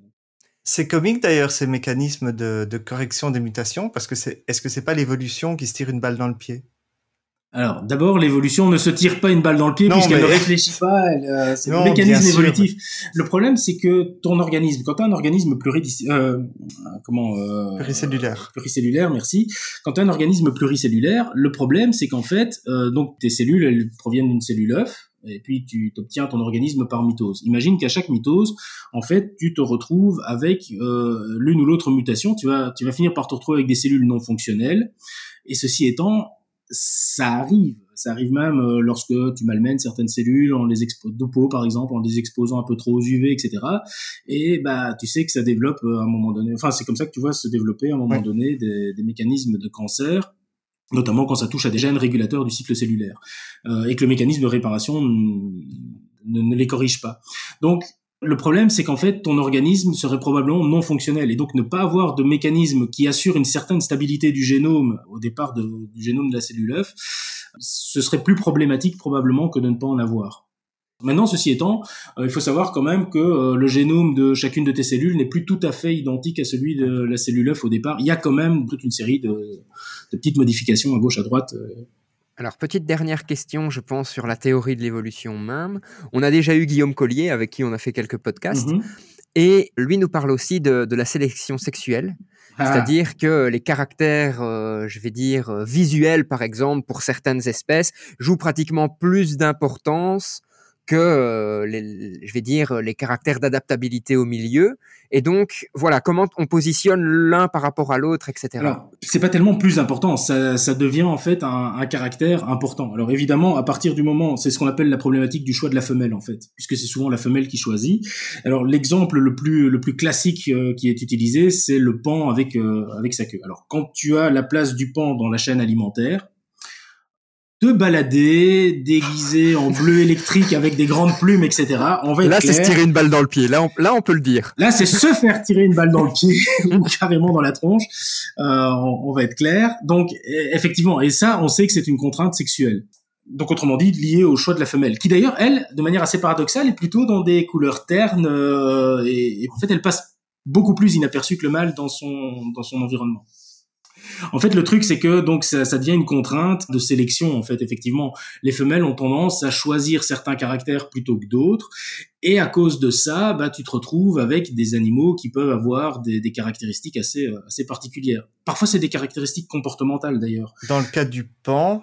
C'est comique d'ailleurs ces mécanismes de, de, correction des mutations parce que est-ce que c'est pas l'évolution qui se tire une balle dans le pied? Alors, d'abord, l'évolution ne se tire pas une balle dans le pied puisqu'elle ne réfléchit pas. Euh, c'est le mécanisme évolutif. Le problème, c'est que ton organisme, quand tu as un organisme euh, comment euh, pluricellulaire, pluricellulaire, merci. Quand tu as un organisme pluricellulaire, le problème, c'est qu'en fait, euh, donc tes cellules, elles proviennent d'une cellule œuf. Et puis tu obtiens ton organisme par mitose. Imagine qu'à chaque mitose, en fait, tu te retrouves avec euh, l'une ou l'autre mutation. Tu vas, tu vas finir par te retrouver avec des cellules non fonctionnelles. Et ceci étant, ça arrive. Ça arrive même euh, lorsque tu malmènes certaines cellules en les exposant de peau, par exemple, en les exposant un peu trop aux UV, etc. Et bah, tu sais que ça développe euh, à un moment donné. Enfin, c'est comme ça que tu vois se développer à un moment donné des, des, mécanismes de cancer notamment quand ça touche à des gènes régulateurs du cycle cellulaire, euh, et que le mécanisme de réparation ne, ne les corrige pas. Donc, le problème, c'est qu'en fait, ton organisme serait probablement non fonctionnel. Et donc, ne pas avoir de mécanisme qui assure une certaine stabilité du génome au départ du génome de la cellule œuf, ce serait plus problématique probablement que de ne pas en avoir. Maintenant, ceci étant, euh, il faut savoir quand même que euh, le génome de chacune de tes cellules n'est plus tout à fait identique à celui de la cellule œuf au départ. Il y a quand même toute une série de, petites modifications à gauche, à droite euh, alors, petite dernière question, je pense, sur la théorie de l'évolution même. On a déjà eu Guillaume Collier, avec qui on a fait quelques podcasts, mhm. et lui nous parle aussi de, la sélection sexuelle. Ah. C'est-à-dire que les caractères, euh, je vais dire, euh, visuels, par exemple, pour certaines espèces, jouent pratiquement plus d'importance que, euh, les, je vais dire, les caractères d'adaptabilité au milieu. Et donc, voilà, comment on positionne l'un par rapport à l'autre, etc. Alors, c'est pas tellement plus important, ça, ça devient en fait un, un, caractère important. Alors évidemment, à partir du moment, c'est ce qu'on appelle la problématique du choix de la femelle en fait, puisque c'est souvent la femelle qui choisit. Alors l'exemple le plus le plus classique euh, qui est utilisé, c'est le pan avec euh, avec sa queue. Alors quand tu as la place du pan dans la chaîne alimentaire, te balader déguisé en bleu électrique avec des grandes plumes, etc. On va là, c'est se tirer une balle dans le pied. Là, on, là, on peut le dire. Là, c'est se faire tirer une balle dans le pied ou carrément dans la tronche. Euh, on, on, va être clair. Donc, e, effectivement, et ça, on sait que c'est une contrainte sexuelle. Donc, autrement dit, liée au choix de la femelle, qui d'ailleurs, elle, de manière assez paradoxale, est plutôt dans des couleurs ternes euh, et, et en fait, elle passe beaucoup plus inaperçue que le mâle dans son dans son environnement. En fait, le truc, c'est que donc ça, devient une contrainte de sélection. En fait, effectivement, les femelles ont tendance à choisir certains caractères plutôt que d'autres, et à cause de ça, bah, tu te retrouves avec des animaux qui peuvent avoir des, des caractéristiques assez euh, assez particulières. Parfois, c'est des caractéristiques comportementales d'ailleurs. Dans le cas du pan,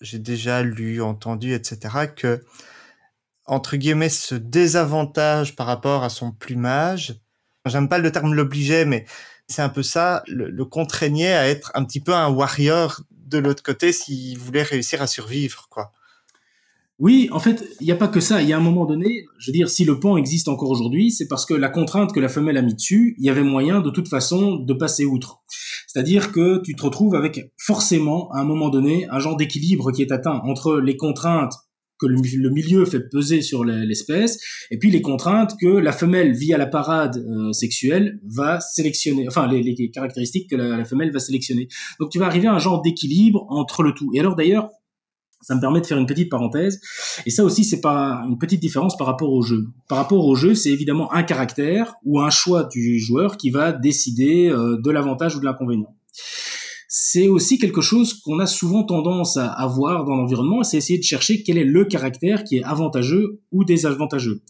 j'ai déjà lu, entendu, etc., que entre guillemets, ce désavantage par rapport à son plumage, j'aime pas le terme l'obligeait, mais c'est un peu ça, le, contraignait à être un petit peu un warrior de l'autre côté s'il voulait réussir à survivre, quoi. Oui, en fait, il n'y a pas que ça. Il y a un moment donné, je veux dire, si le pan existe encore aujourd'hui, c'est parce que la contrainte que la femelle a mis dessus, il y avait moyen de toute façon de passer outre. C'est-à-dire que tu te retrouves avec forcément, à un moment donné, un genre d'équilibre qui est atteint entre les contraintes que le, milieu fait peser sur l'espèce, et puis les contraintes que la femelle, via la parade euh, sexuelle, va sélectionner, enfin les, caractéristiques que la, la, femelle va sélectionner. Donc tu vas arriver à un genre d'équilibre entre le tout. Et alors d'ailleurs, ça me permet de faire une petite parenthèse, et ça aussi c'est pas une petite différence par rapport au jeu. Par rapport au jeu, c'est évidemment un caractère ou un choix du joueur qui va décider euh, de l'avantage ou de l'inconvénient c'est aussi quelque chose qu'on a souvent tendance à avoir dans l'environnement, c'est essayer de chercher quel est le caractère qui est avantageux ou désavantageux.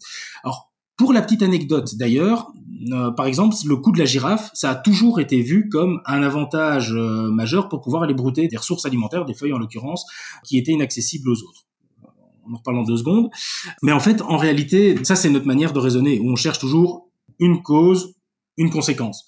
Alors, pour la petite anecdote d'ailleurs, euh, par exemple, le coup de la girafe, ça a toujours été vu comme un avantage euh, majeur pour pouvoir aller brouter des ressources alimentaires, des feuilles en l'occurrence, qui étaient inaccessibles aux autres on en reparle en deux secondes. Mais en fait, en réalité, ça c'est notre manière de raisonner, où on cherche toujours une cause, une conséquence.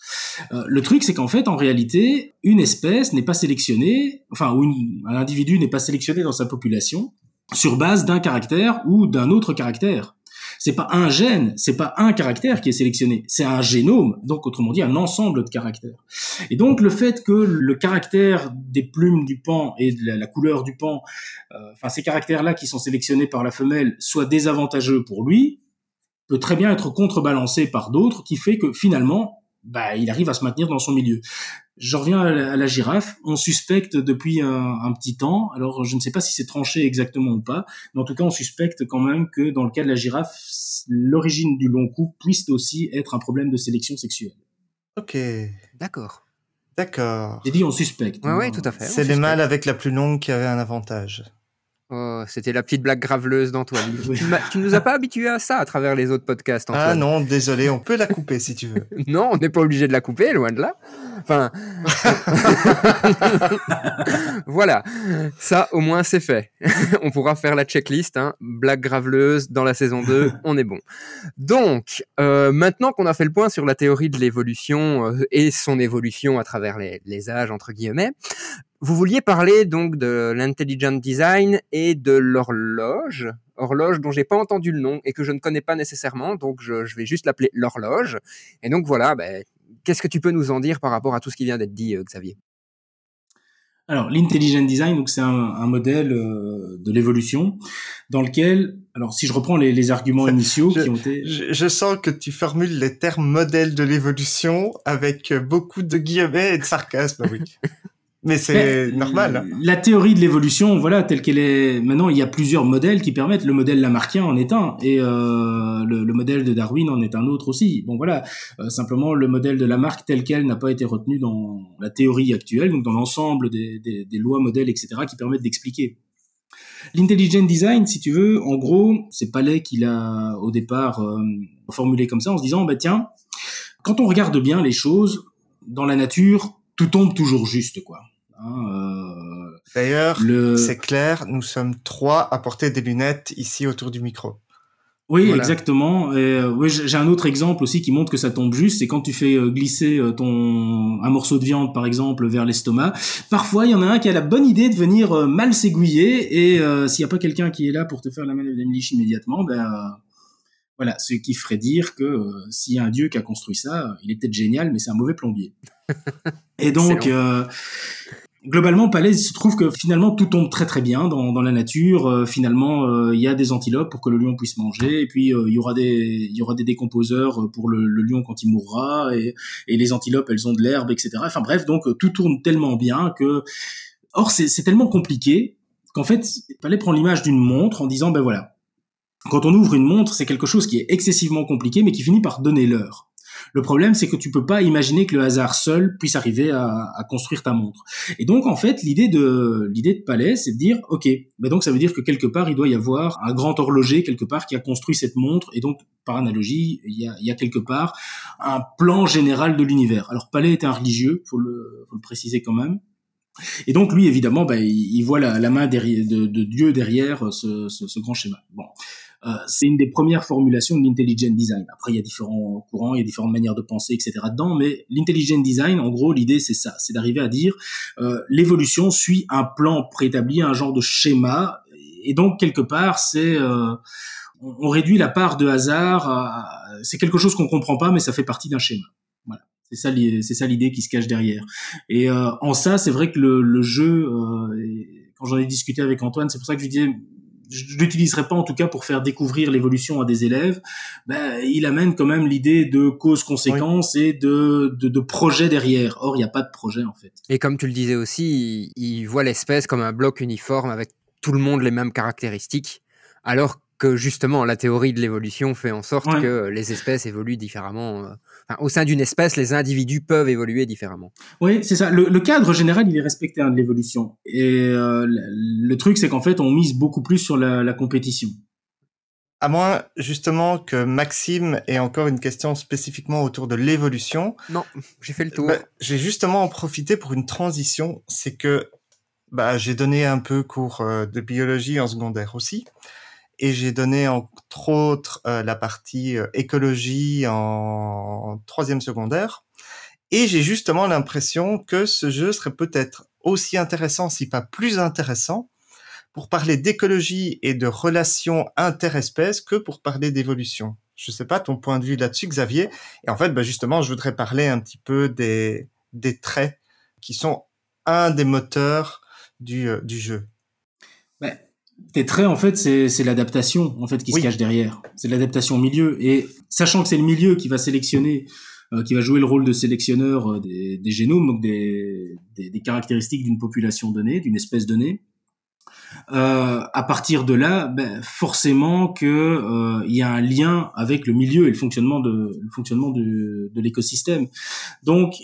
Euh, le truc, c'est qu'en fait, en réalité, une espèce n'est pas sélectionnée, enfin, ou un individu n'est pas sélectionné dans sa population sur base d'un caractère ou d'un autre caractère. C'est pas un gène, c'est pas un caractère qui est sélectionné, c'est un génome, donc autrement dit un ensemble de caractères. Et donc le fait que le caractère des plumes du pan et de la, couleur du pan, euh, enfin ces caractères-là qui sont sélectionnés par la femelle, soient désavantageux pour lui, peut très bien être contrebalancé par d'autres, qui fait que finalement, bah, il arrive à se maintenir dans son milieu. Je reviens à la, girafe. On suspecte depuis un, petit temps, alors je ne sais pas si c'est tranché exactement ou pas, mais en tout cas on suspecte quand même que dans le cas de la girafe, l'origine du long cou puisse aussi être un problème de sélection sexuelle. Ok. D'accord. D'accord. J'ai dit on suspecte. Oui, ouais, tout à fait. C'est les mâles avec la plus longue qui avaient un avantage. Oh, c'était la petite blague graveleuse d'Antoine. tu, nous as pas habitué à ça à travers les autres podcasts, Antoine. Ah non, désolé, on peut la couper si tu veux. non, on n'est pas obligé de la couper, loin de là. Enfin, voilà, ça au moins c'est fait. on pourra faire la checklist, hein. blague graveleuse dans la saison 2, on est bon. Donc, euh, maintenant qu'on a fait le point sur la théorie de l'évolution euh, et son évolution à travers les, les âges entre guillemets, vous vouliez parler donc de l'intelligent design et de l'horloge, horloge dont j'ai pas entendu le nom et que je ne connais pas nécessairement, donc je, vais juste l'appeler l'horloge. Et donc voilà, ben, qu'est-ce que tu peux nous en dire par rapport à tout ce qui vient d'être dit, euh, Xavier? Alors, l'intelligent design, donc c'est un, modèle euh, de l'évolution dans lequel, alors si je reprends les, arguments initiaux qui ont été, je, je, sens que tu formules les termes modèle de l'évolution avec beaucoup de guillemets et de sarcasme. Oui. Mais c'est normal. Hein. La théorie de l'évolution, voilà, telle qu'elle est maintenant, il y a plusieurs modèles qui permettent. Le modèle lamarckien en est un, et euh, le, modèle de Darwin en est un autre aussi. Bon, voilà. Euh, simplement, le modèle de Lamarck tel quel n'a pas été retenu dans la théorie actuelle, donc dans l'ensemble des, des, des, lois, modèles, etc., qui permettent d'expliquer. L'intelligent design, si tu veux, en gros, c'est Palais qui l'a au départ euh, formulé comme ça, en se disant, bah tiens, quand on regarde bien les choses dans la nature, tout tombe toujours juste, quoi. Hein, euh, D'ailleurs, c'est clair, nous sommes trois à porter des lunettes ici autour du micro. Oui, exactement. Et, euh, oui, j'ai un autre exemple aussi qui montre que ça tombe juste. C'est quand tu fais euh, glisser ton un morceau de viande, par exemple, vers l'estomac. Parfois, il y en a un qui a la bonne idée de venir mal s'aiguiller. Et s'il n'y a pas quelqu'un qui est là pour te faire la manœuvre d'Emlich immédiatement, ben voilà, ce qui ferait dire que s'il y a un dieu qui a construit ça, il est peut-être génial, mais c'est un mauvais plombier. et donc, globalement, Palais, il se trouve que finalement tout tombe très très bien dans, dans la nature. Euh, finalement, euh, il y a des antilopes pour que le lion puisse manger, et puis euh, il y aura des il y aura des décomposeurs pour le, le, lion quand il mourra, et, et les antilopes elles ont de l'herbe, etc. Enfin bref, donc tout tourne tellement bien que, or c'est tellement compliqué qu'en fait, Palais prend l'image d'une montre en disant ben voilà, quand on ouvre une montre, c'est quelque chose qui est excessivement compliqué, mais qui finit par donner l'heure. Le problème, c'est que tu peux pas imaginer que le hasard seul puisse arriver à, construire ta montre. Et donc, en fait, l'idée de l'idée de Palais, c'est de dire, ok, ben donc ça veut dire que quelque part, il doit y avoir un grand horloger quelque part qui a construit cette montre, et donc, par analogie, il y a, quelque part un plan général de l'univers. Alors, Palais était un religieux, faut le, faut le préciser quand même. Et donc lui, évidemment, ben, il, voit la, main de, Dieu derrière ce, ce grand schéma. Bon, euh, c'est une des premières formulations de l'intelligent design. Après, il y a différents courants, il y a différentes manières de penser, etc. dedans, mais l'intelligent design, en gros, l'idée c'est ça, c'est d'arriver à dire euh, l'évolution suit un plan préétabli, un genre de schéma, et donc quelque part, c'est euh, on, réduit la part de hasard. C'est quelque chose qu'on comprend pas, mais ça fait partie d'un schéma. Voilà. C'est ça, c'est ça l'idée qui se cache derrière. Et euh, en ça, c'est vrai que le, le jeu, euh, quand j'en ai discuté avec Antoine, c'est pour ça que je lui disais, je l'utiliserai pas en tout cas pour faire découvrir l'évolution à des élèves, ben, il amène quand même l'idée de cause-conséquence et de, de, projet derrière. Or, il n'y a pas de projet en fait. Et comme tu le disais aussi, il, voit l'espèce comme un bloc uniforme avec tout le monde les mêmes caractéristiques, alors que justement la théorie de l'évolution fait en sorte que les espèces évoluent différemment. Euh, au sein d'une espèce, les individus peuvent évoluer différemment. Oui, c'est ça. Le, cadre général, il est respecté hein, de l'évolution. Et euh, le, truc, c'est qu'en fait, on mise beaucoup plus sur la, compétition. À moins justement que Maxime ait encore une question spécifiquement autour de l'évolution. Non, j'ai fait le tour. Bah, j'ai justement en profité pour une transition. C'est que bah, j'ai donné un peu cours euh, de biologie en secondaire aussi. Et j'ai donné entre autres euh, la partie euh, écologie en troisième secondaire. Et j'ai justement l'impression que ce jeu serait peut-être aussi intéressant, si pas plus intéressant, pour parler d'écologie et de relations interespèces que pour parler d'évolution. Je sais pas ton point de vue là-dessus, Xavier. Et en fait, bah justement, je voudrais parler un petit peu des, des traits qui sont un des moteurs du, euh, du jeu. Ben, tes traits, en fait, c'est l'adaptation en fait qui se cache derrière. C'est l'adaptation au milieu. Et sachant que c'est le milieu qui va sélectionner, euh, qui va jouer le rôle de sélectionneur euh, des, des, génomes, donc des, des, des caractéristiques d'une population donnée, d'une espèce donnée, euh, à partir de là, ben, forcément que euh, il y a un lien avec le milieu et le fonctionnement de le fonctionnement de, de l'écosystème. Donc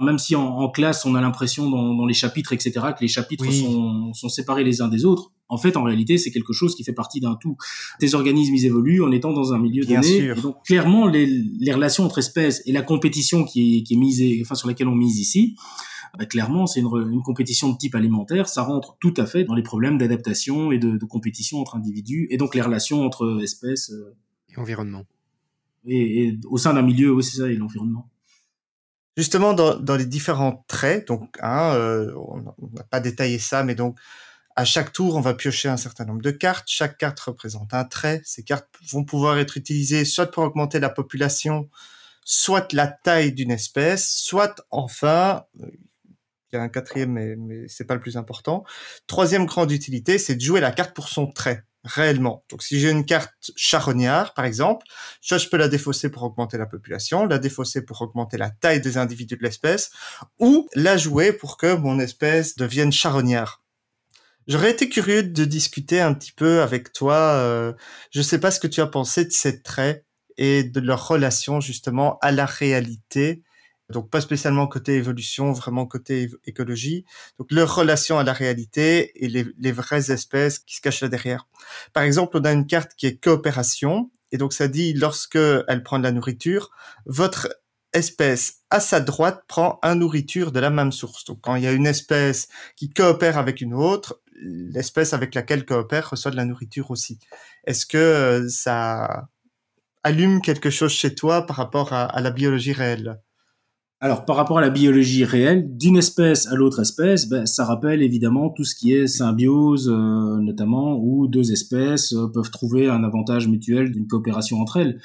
même si en, en, classe on a l'impression dans, dans, les chapitres etc que les chapitres sont, sont, séparés les uns des autres en fait en réalité c'est quelque chose qui fait partie d'un tout Tes organismes ils évoluent en étant dans un milieu Bien donné sûr. Et donc clairement les, les, relations entre espèces et la compétition qui est, qui est mise enfin sur laquelle on mise ici bah, clairement, c'est une, une, compétition de type alimentaire. Ça rentre tout à fait dans les problèmes d'adaptation et de, de, compétition entre individus, et donc les relations entre espèces euh, et environnement. Et, et au sein d'un milieu, oui, c'est ça, et l'environnement. Justement, dans, dans, les différents traits, donc hein, euh, on n'a pas détaillé ça, mais donc à chaque tour, on va piocher un certain nombre de cartes. Chaque carte représente un trait. Ces cartes vont pouvoir être utilisées soit pour augmenter la population, soit la taille d'une espèce, soit enfin, il y a un quatrième, mais, mais c'est pas le plus important. Troisième grande utilité, c'est de jouer la carte pour son trait, réellement. Donc, si j'ai une carte charognard, par exemple, soit je peux la défausser pour augmenter la population, la défausser pour augmenter la taille des individus de l'espèce, ou la jouer pour que mon espèce devienne charognard. J'aurais été curieux de discuter un petit peu avec toi. Euh, je sais pas ce que tu as pensé de ces traits et de leur relation justement à la réalité donc pas spécialement côté évolution, vraiment côté écologie. Donc leur relation à la réalité et les, vraies espèces qui se cachent là derrière. Par exemple, on a une carte qui est coopération, et donc ça dit lorsque elle prend de la nourriture, votre espèce à sa droite prend un nourriture de la même source. Donc quand il y a une espèce qui coopère avec une autre, l'espèce avec laquelle coopère reçoit de la nourriture aussi. Est-ce que ça allume quelque chose chez toi par rapport à, à la biologie réelle? Alors, par rapport à la biologie réelle, d'une espèce à l'autre espèce, ben, ça rappelle évidemment tout ce qui est symbiose, euh, notamment, où deux espèces euh, peuvent trouver un avantage mutuel d'une coopération entre elles.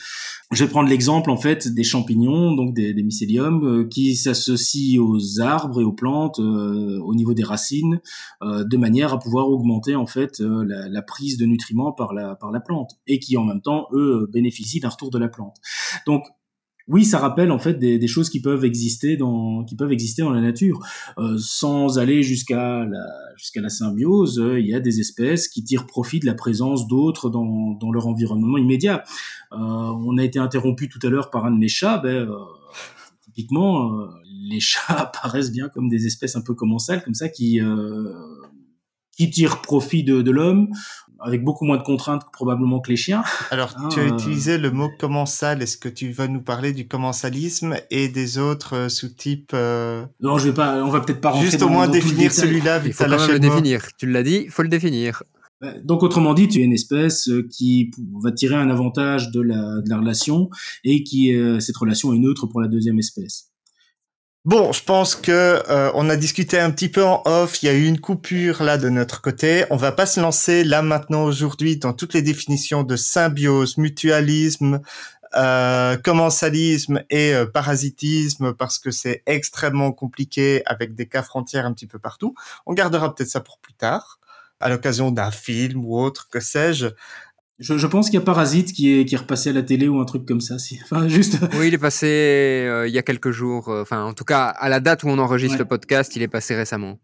Je vais prendre l'exemple en fait des champignons, donc des, mycéliums, euh, qui s'associent aux arbres et aux plantes au niveau des racines, de manière à pouvoir augmenter en fait la, la, prise de nutriments par la par la plante, et qui en même temps eux bénéficient d'un retour de la plante. Donc oui, ça rappelle en fait des, choses qui peuvent exister dans qui peuvent exister dans la nature, euh, sans aller jusqu'à la jusqu'à la symbiose. Euh, il y a des espèces qui tirent profit de la présence d'autres dans, leur environnement immédiat. Euh, on a été interrompu tout à l'heure par un de mes chats. Ben, typiquement, les chats apparaissent bien comme des espèces un peu commensales, comme ça, qui qui tirent profit de l'homme avec beaucoup moins de contraintes probablement que les chiens. Alors, tu as euh... utilisé le mot commensal. Est-ce que tu vas nous parler du commensalisme et des autres euh, sous-types euh... Non, je vais pas. On va peut-être pas rentrer Juste dans, au moins dans définir celui-là. Il faut quand même le définir. Tu l'as dit, il faut le définir. Donc autrement dit, tu es une espèce euh, qui va tirer un avantage de la, de la relation et qui euh, cette relation est neutre pour la deuxième espèce. Bon, je pense que euh, on a discuté un petit peu en off. Il y a eu une coupure là de notre côté. On va pas se lancer là maintenant aujourd'hui dans toutes les définitions de symbiose, mutualisme, euh, commensalisme et euh, parasitisme parce que c'est extrêmement compliqué avec des cas frontières un petit peu partout. On gardera peut-être ça pour plus tard, à l'occasion d'un film ou autre, que sais-je. Je, je, pense qu'il y a Parasite qui est, qui est repassé à la télé ou un truc comme ça. Si. Enfin, juste... Oui, il est passé euh, il y a quelques jours. euh, Enfin, en tout cas, à la date où on enregistre Ouais. le podcast, il est passé récemment.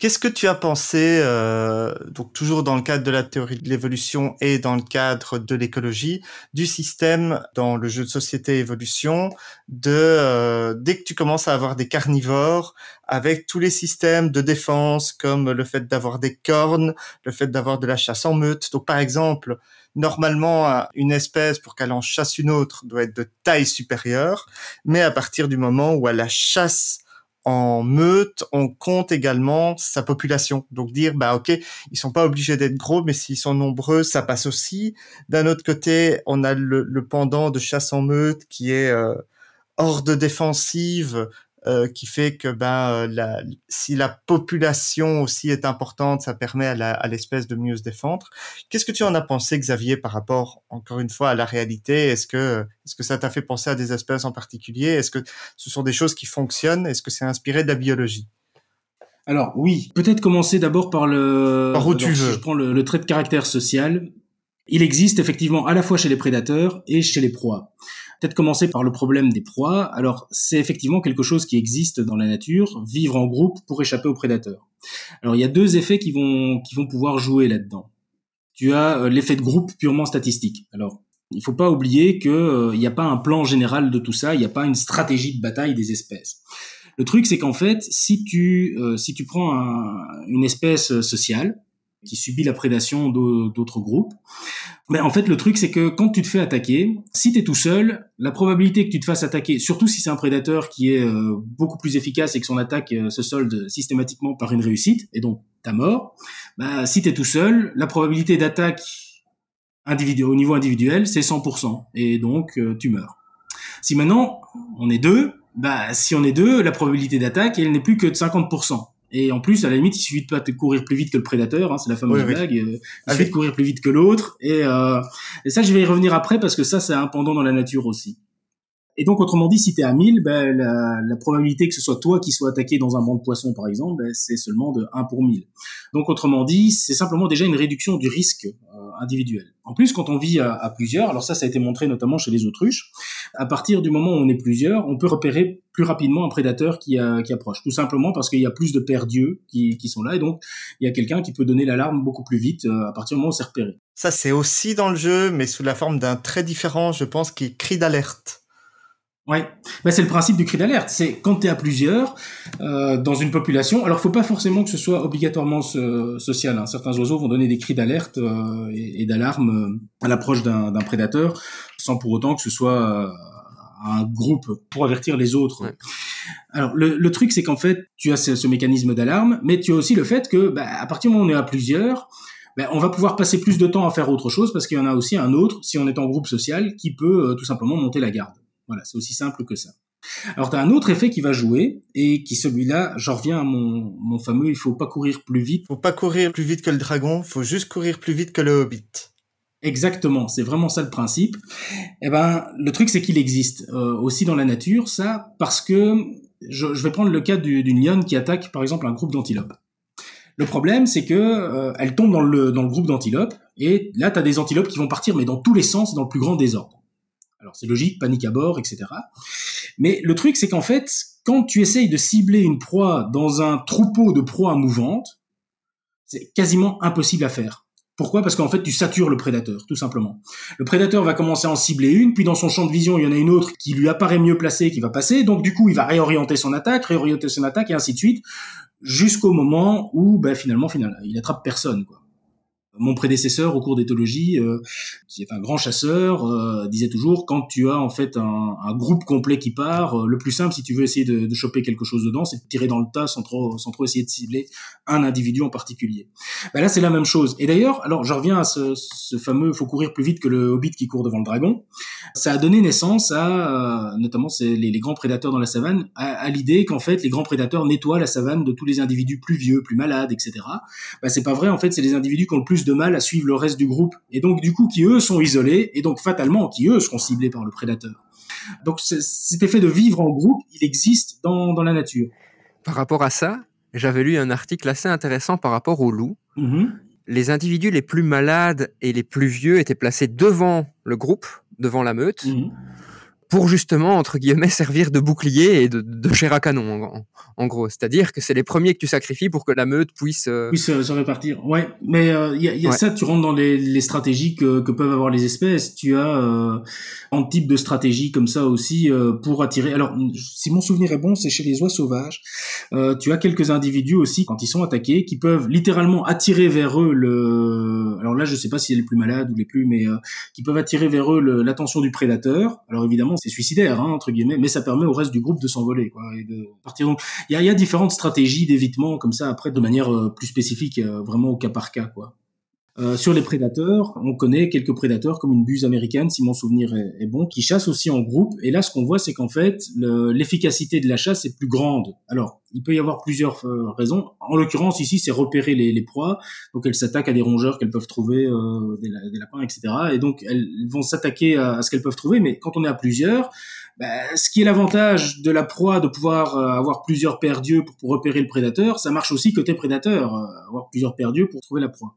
Qu'est-ce que tu as pensé, euh, donc toujours dans le cadre de la théorie de l'évolution et dans le cadre de l'écologie, du système dans le jeu de société évolution, de euh, dès que tu commences à avoir des carnivores, avec tous les systèmes de défense comme le fait d'avoir des cornes, le fait d'avoir de la chasse en meute. Donc par exemple, normalement, une espèce pour qu'elle en chasse une autre doit être de taille supérieure, mais à partir du moment où elle la chasse en meute, on compte également sa population. Donc dire, bah ok, ils sont pas obligés d'être gros, mais s'ils sont nombreux, ça passe aussi. D'un autre côté, on a le, pendant de chasse en meute qui est euh, horde défensive, euh, qui fait que ben euh, la, si la population aussi est importante, ça permet à l'espèce de mieux se défendre. Qu'est-ce que tu en as pensé, Xavier, par rapport encore une fois à la réalité? Est-ce que est-ce que ça t'a fait penser à des espèces en particulier? Est-ce que ce sont des choses qui fonctionnent? Est-ce que c'est inspiré de la biologie? Alors oui, peut-être commencer d'abord par le. Par où tu veux. je prends le, le, trait de caractère social. Il existe effectivement à la fois chez les prédateurs et chez les proies. Peut-être commencer par le problème des proies. Alors, c'est effectivement quelque chose qui existe dans la nature, vivre en groupe pour échapper aux prédateurs. Alors, il y a deux effets qui vont, qui vont pouvoir jouer là-dedans. Tu as euh, l'effet de groupe purement statistique. Alors, il faut pas oublier qu'il euh, n'y a pas un plan général de tout ça, il n'y a pas une stratégie de bataille des espèces. Le truc, c'est qu'en fait, si tu, euh, si tu prends une espèce sociale, qui subit la prédation d'autres groupes. Mais en fait, le truc, c'est que quand tu te fais attaquer, si tu tout seul, la probabilité que tu te fasses attaquer, surtout si c'est un prédateur qui est euh, beaucoup plus efficace et que son attaque euh, se solde systématiquement par une réussite, et donc ta mort, bah, si tu es tout seul, la probabilité d'attaque au niveau individuel, c'est 100%, et donc euh, tu meurs. Si maintenant on est deux, bah, si on est deux, la probabilité d'attaque, elle n'est plus que de 50%. Et en plus, à la limite, il suffit de pas courir plus vite que le prédateur, hein, c'est la fameuse blague. Euh, il suffit de courir plus vite que l'autre. Et, euh, et ça, je vais y revenir après parce que ça, c'est un pendant dans la nature aussi. Et donc, autrement dit, si tu es à 1000, ben, la, la, probabilité que ce soit toi qui sois attaqué dans un banc de poissons, par exemple, ben, c'est seulement de 1 pour 1000. Donc, autrement dit, c'est simplement déjà une réduction du risque individuel. En plus, quand on vit à, plusieurs, alors ça, ça a été montré notamment chez les autruches, à partir du moment où on est plusieurs, on peut repérer plus rapidement un prédateur qui, qui approche, tout simplement parce qu'il y a plus de paires d'yeux qui, qui, sont là, et donc il y a quelqu'un qui peut donner l'alarme beaucoup plus vite euh, à partir du moment où c'est repéré. Ça, c'est aussi dans le jeu, mais sous la forme d'un trait différent, je pense, qui est cri d'alerte. Ouais, bah, c'est le principe du cri d'alerte. C'est quand tu es à plusieurs euh, dans une population. Alors, faut pas forcément que ce soit obligatoirement social. Hein. Certains oiseaux vont donner des cris d'alerte euh, et, d'alarme euh, à l'approche d'un prédateur, sans pour autant que ce soit euh, un groupe pour avertir les autres. Alors, le, le truc, c'est qu'en fait, tu as ce, ce mécanisme d'alarme, mais tu as aussi le fait que, bah, à partir du moment où on est à plusieurs, ben, on va pouvoir passer plus de temps à faire autre chose parce qu'il y en a aussi un autre, si on est en groupe social, qui peut tout simplement monter la garde. Voilà, c'est aussi simple que ça. Alors, tu as un autre effet qui va jouer, et qui celui-là, j'en reviens à mon, mon fameux, il faut pas courir plus vite. Faut pas courir plus vite que le dragon, faut juste courir plus vite que le hobbit. Exactement, c'est vraiment ça le principe. Eh ben, le truc c'est qu'il existe euh, aussi dans la nature, ça, parce que je, vais prendre le cas d'une lionne qui attaque par exemple un groupe d'antilopes. Le problème c'est que euh, elle tombe dans le, dans le groupe d'antilopes et là tu as des antilopes qui vont partir mais dans tous les sens, dans le plus grand désordre. Alors c'est logique, panique à bord, etc. Mais le truc, c'est qu'en fait, quand tu essayes de cibler une proie dans un troupeau de proies mouvantes, c'est quasiment impossible à faire. Pourquoi? Parce qu'en fait, tu satures le prédateur, tout simplement. Le prédateur va commencer à en cibler une, puis dans son champ de vision, il y en a une autre qui lui apparaît mieux placée, qui va passer. Donc du coup, il va réorienter son attaque, réorienter son attaque, et ainsi de suite, jusqu'au moment où, ben, finalement, finalement, il attrape personne. Quoi. Mon prédécesseur au cours d'éthologie, euh, qui est un grand chasseur, euh, disait toujours quand tu as en fait un, un groupe complet qui part, euh, le plus simple si tu veux essayer de, de choper quelque chose dedans, c'est de tirer dans le tas sans trop, sans trop essayer de cibler un individu en particulier. Ben là, c'est la même chose. Et d'ailleurs, alors je reviens à ce, ce, fameux faut courir plus vite que le hobbit qui court devant le dragon. Ça a donné naissance à, notamment c'est les, les, grands prédateurs dans la savane, à, à l'idée qu'en fait les grands prédateurs nettoient la savane de tous les individus plus vieux, plus malades, etc. Ben, c'est pas vrai. En fait, c'est les individus qui ont le plus de mal à suivre le reste du groupe, et donc du coup qui eux sont isolés, et donc fatalement qui eux seront ciblés par le prédateur. Donc cet effet de vivre en groupe, il existe dans, dans la nature. Par rapport à ça, j'avais lu un article assez intéressant par rapport aux loups. Mm-hmm. Les individus les plus malades et les plus vieux étaient placés devant le groupe, devant la meute. Mm-hmm pour justement, entre guillemets, servir de bouclier et de, de chair à canon, en, en gros. C'est-à-dire que c'est les premiers que tu sacrifies pour que la meute puisse... Euh... Puisse se répartir. Ouais, mais il euh, y a, y a ça, tu rentres dans les, les stratégies que, que, peuvent avoir les espèces. Tu as euh, un type de stratégie comme ça aussi euh, pour attirer... Alors, si mon souvenir est bon, c'est chez les oies sauvages. Euh, tu as quelques individus aussi, quand ils sont attaqués, qui peuvent littéralement attirer vers eux le... Alors là, je sais pas si c'est les plus malades ou les plus, mais qui peuvent attirer vers eux l'attention du prédateur. Alors évidemment, c'est suicidaire hein, entre guillemets, mais ça permet au reste du groupe de s'envoler et de partir. Donc il y a, y a, différentes stratégies d'évitement comme ça après de manière euh, plus spécifique, euh, vraiment au cas par cas quoi. Euh, sur les prédateurs, on connaît quelques prédateurs comme une buse américaine, si mon souvenir est, bon, qui chassent aussi en groupe. Et là, ce qu'on voit, c'est qu'en fait, l'efficacité de la chasse est plus grande. Alors, il peut y avoir plusieurs euh, raisons. En l'occurrence, ici, c'est repérer les, proies. Donc, elles s'attaquent à des rongeurs qu'elles peuvent trouver, euh, des, lapins, etc. Et donc, elles vont s'attaquer à, ce qu'elles peuvent trouver. Mais quand on est à plusieurs, bah, ce qui est l'avantage de la proie, de pouvoir euh, avoir plusieurs paires d'yeux pour, repérer le prédateur, ça marche aussi côté prédateur, avoir plusieurs paires pour trouver la proie.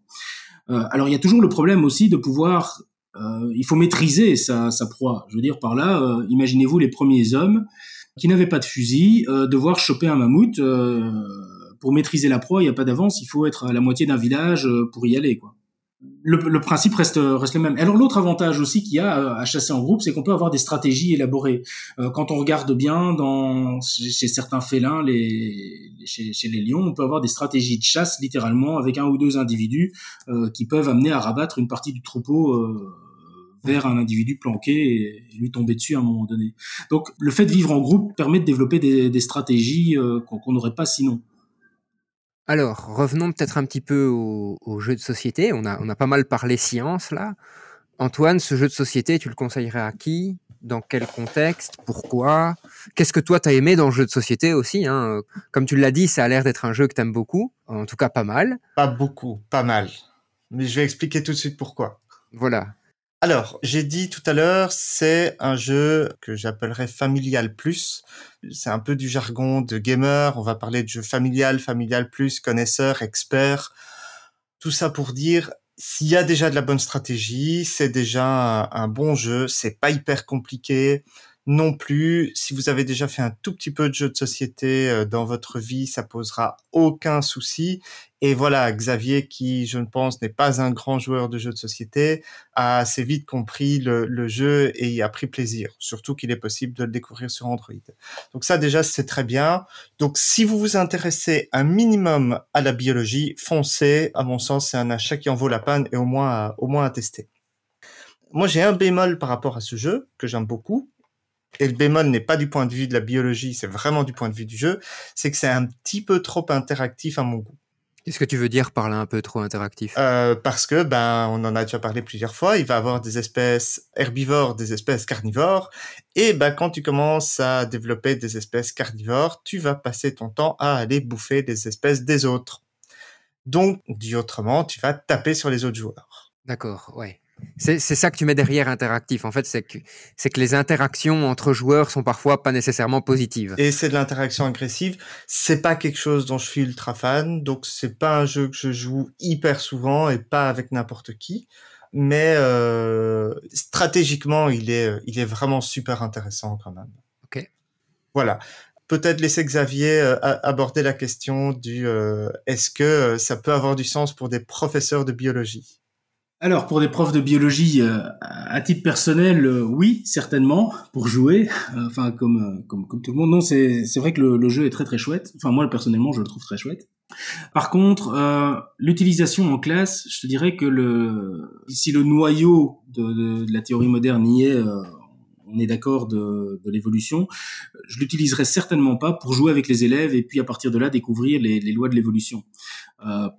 Euh, alors il y a toujours le problème aussi de pouvoir, euh, il faut maîtriser sa, sa, proie. Je veux dire par là, euh, imaginez-vous les premiers hommes qui n'avaient pas de fusil, devoir choper un mammouth. pour maîtriser la proie, il n'y a pas d'avance, il faut être à la moitié d'un village pour y aller. Quoi le, le, principe reste, reste le même. Alors l'autre avantage aussi qu'il y a euh, à chasser en groupe, c'est qu'on peut avoir des stratégies élaborées. Euh, quand on regarde bien dans chez, certains félins, les, chez, les lions, on peut avoir des stratégies de chasse littéralement avec un ou deux individus euh, qui peuvent amener à rabattre une partie du troupeau. Euh, vers un individu planqué et, lui tomber dessus à un moment donné. Donc le fait de vivre en groupe permet de développer des, stratégies qu'on n'aurait pas sinon. Alors, revenons peut-être un petit peu au, au, jeu de société. On a, on a pas mal parlé science là. Antoine, ce jeu de société, tu le conseillerais à qui? Dans quel contexte Pourquoi Qu'est-ce que toi, tu as aimé dans le jeu de société aussi hein Comme tu l'as dit, ça a l'air d'être un jeu que tu aimes beaucoup, en tout cas pas mal. Pas beaucoup, pas mal. Mais je vais expliquer tout de suite pourquoi. Voilà. Alors, j'ai dit tout à l'heure, c'est un jeu que j'appellerais familial plus. C'est un peu du jargon de gamer. On va parler de jeu familial, familial plus, connaisseur, expert. Tout ça pour dire, s'il y a déjà de la bonne stratégie, c'est déjà un, bon jeu. C'est pas hyper compliqué non plus. Si vous avez déjà fait un tout petit peu de jeu de société euh, dans votre vie, ça posera aucun souci. Et voilà, Xavier, qui, je ne pense, n'est pas un grand joueur de jeux de société, a assez vite compris le, jeu et y a pris plaisir. Surtout qu'il est possible de le découvrir sur Android. Donc ça, déjà, c'est très bien. Donc, si vous vous intéressez un minimum à la biologie, foncez. À mon sens, c'est un achat qui en vaut la peine et au moins, au moins à tester. Moi, j'ai un bémol par rapport à ce jeu que j'aime beaucoup et le bémol n'est pas du point de vue de la biologie, c'est vraiment du point de vue du jeu, c'est que c'est un petit peu trop interactif à mon goût. Qu'est-ce que tu veux dire par là un peu trop interactif? Euh, Parce que, ben, on en a déjà parlé plusieurs fois, il va avoir des espèces herbivores, des espèces carnivores, et ben, quand tu commences à développer des espèces carnivores, tu vas passer ton temps à aller bouffer des espèces des autres. Donc, dit autrement, tu vas taper sur les autres joueurs. D'accord, ouais. C'est ça que tu mets derrière interactif. En fait, c'est que, que les interactions entre joueurs sont parfois pas nécessairement positives. Et c'est de l'interaction agressive. C'est pas quelque chose dont je suis ultra fan. Donc, c'est pas un jeu que je joue hyper souvent et pas avec n'importe qui. Mais euh, stratégiquement, il est, il est vraiment super intéressant quand même. Ok. Voilà. Peut-être laisser Xavier euh, aborder la question du euh, est-ce que ça peut avoir du sens pour des professeurs de biologie? Alors pour des profs de biologie, euh, à titre personnel, euh, oui, certainement, pour jouer. Euh, enfin comme, comme comme tout le monde, non, c'est c'est vrai que le, le, jeu est très très chouette. Enfin moi personnellement, je le trouve très chouette. Par contre, l'utilisation en classe, je te dirais que le si le noyau de, de, de la théorie moderne y est, on est d'accord de, de l'évolution, je l'utiliserai certainement pas pour jouer avec les élèves et puis à partir de là découvrir les, les lois de l'évolution,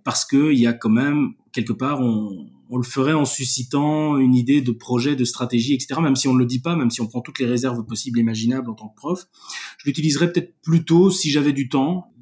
parce que il y a quand même quelque part on on le ferait en suscitant une idée de projet, de stratégie, etc. Même si on ne le dit pas, même si on prend toutes les réserves possibles et imaginables en tant que prof, je l'utiliserais peut-être plutôt si j'avais du temps.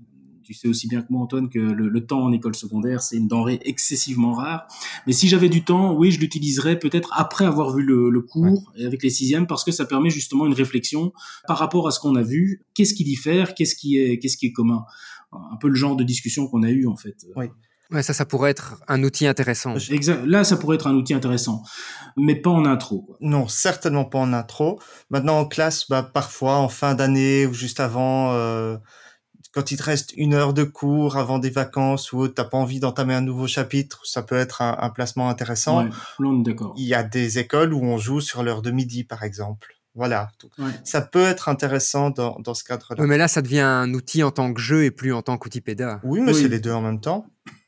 Tu sais aussi bien que moi, Antoine, que le, temps en école secondaire, c'est une denrée excessivement rare. Mais si j'avais du temps, oui, je l'utiliserais peut-être après avoir vu le, cours avec les sixièmes, parce que ça permet justement une réflexion par rapport à ce qu'on a vu. Qu'est-ce qui diffère Qu'est-ce qui est, qu'est-ce qui est commun? Un peu le genre de discussion qu'on a eu en fait. Oui. Ouais, ça, ça pourrait être un outil intéressant. Là, ça pourrait être un outil intéressant, mais pas en intro. Quoi. Non, certainement pas en intro. Maintenant, en classe, bah, parfois, en fin d'année ou juste avant, euh, quand il te reste une heure de cours avant des vacances ou t'as pas envie d'entamer un nouveau chapitre, ça peut être un, un placement intéressant. Ouais, d'accord. Il y a des écoles où on joue sur l'heure de midi, par exemple. Voilà. Ouais. Ça peut être intéressant dans, dans ce cadre-là. Oui, mais là, ça devient un outil en tant que jeu et plus en tant qu'outil péda. Oui, mais oui. c'est les deux en même temps.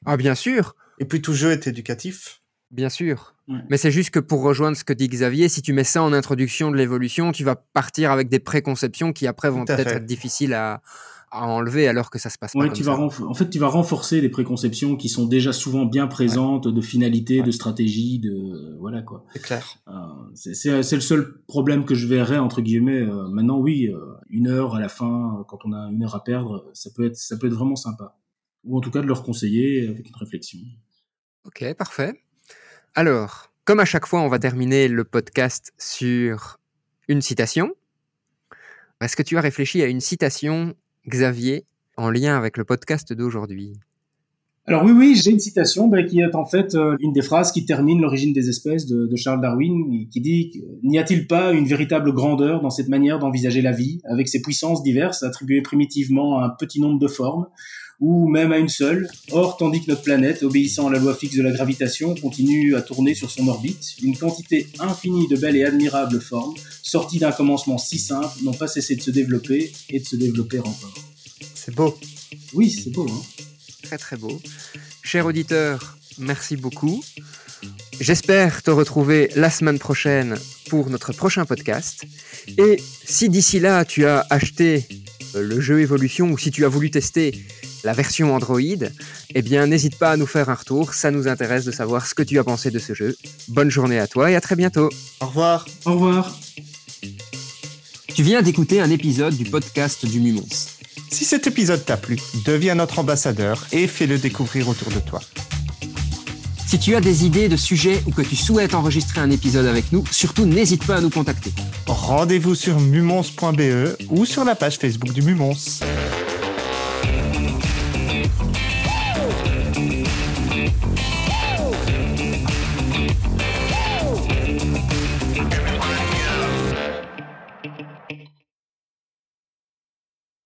Ah, bien sûr. Et puis tout jeu est éducatif. Bien sûr. Ouais. Mais c'est juste que pour rejoindre ce que dit Xavier, si tu mets ça en introduction de l'évolution, tu vas partir avec des préconceptions qui après vont peut-être être difficiles à, à enlever alors que ça se passe pas Ouais, comme tu ça. vas renf- en fait, tu vas renforcer les préconceptions qui sont déjà souvent bien présentes de finalité, de stratégie, de voilà quoi. C'est clair. Euh, c'est- le seul problème que je verrais entre guillemets. Euh, maintenant, oui, euh, une heure à la fin, quand on a une heure à perdre, ça peut être ça peut être vraiment sympa. Ou en tout cas de leur conseiller avec une réflexion. Ok, parfait. Alors, comme à chaque fois, on va terminer le podcast sur une citation. Est-ce que tu as réfléchi à une citation, Xavier, en lien avec le podcast d'aujourd'hui? Alors oui, oui, j'ai une citation bah, qui est en fait euh, une des phrases qui termine l'origine des espèces de, de Charles Darwin, qui dit N'y a-t-il pas une véritable grandeur dans cette manière d'envisager la vie, avec ses puissances diverses attribuées primitivement à un petit nombre de formes, ou même à une seule Or, tandis que notre planète, obéissant à la loi fixe de la gravitation, continue à tourner sur son orbite, une quantité infinie de belles et admirables formes, sorties d'un commencement si simple, n'ont pas cessé de se développer et de se développer encore. C'est beau. Oui, c'est beau, hein Très très beau. Cher auditeur, merci beaucoup. J'espère te retrouver la semaine prochaine pour notre prochain podcast. Et si d'ici là tu as acheté euh, le jeu Evolution ou si tu as voulu tester la version Android, eh bien n'hésite pas à nous faire un retour, ça nous intéresse de savoir ce que tu as pensé de ce jeu. Bonne journée à toi et à très bientôt. Au revoir. Au revoir Tu viens d'écouter un épisode du podcast du Mumons. Si cet épisode t'a plu, deviens notre ambassadeur et fais-le découvrir autour de toi. Si tu as des idées de sujets ou que tu souhaites enregistrer un épisode avec nous, surtout n'hésite pas à nous contacter. Rendez-vous sur mumons.be ou sur la page Facebook du Mumons.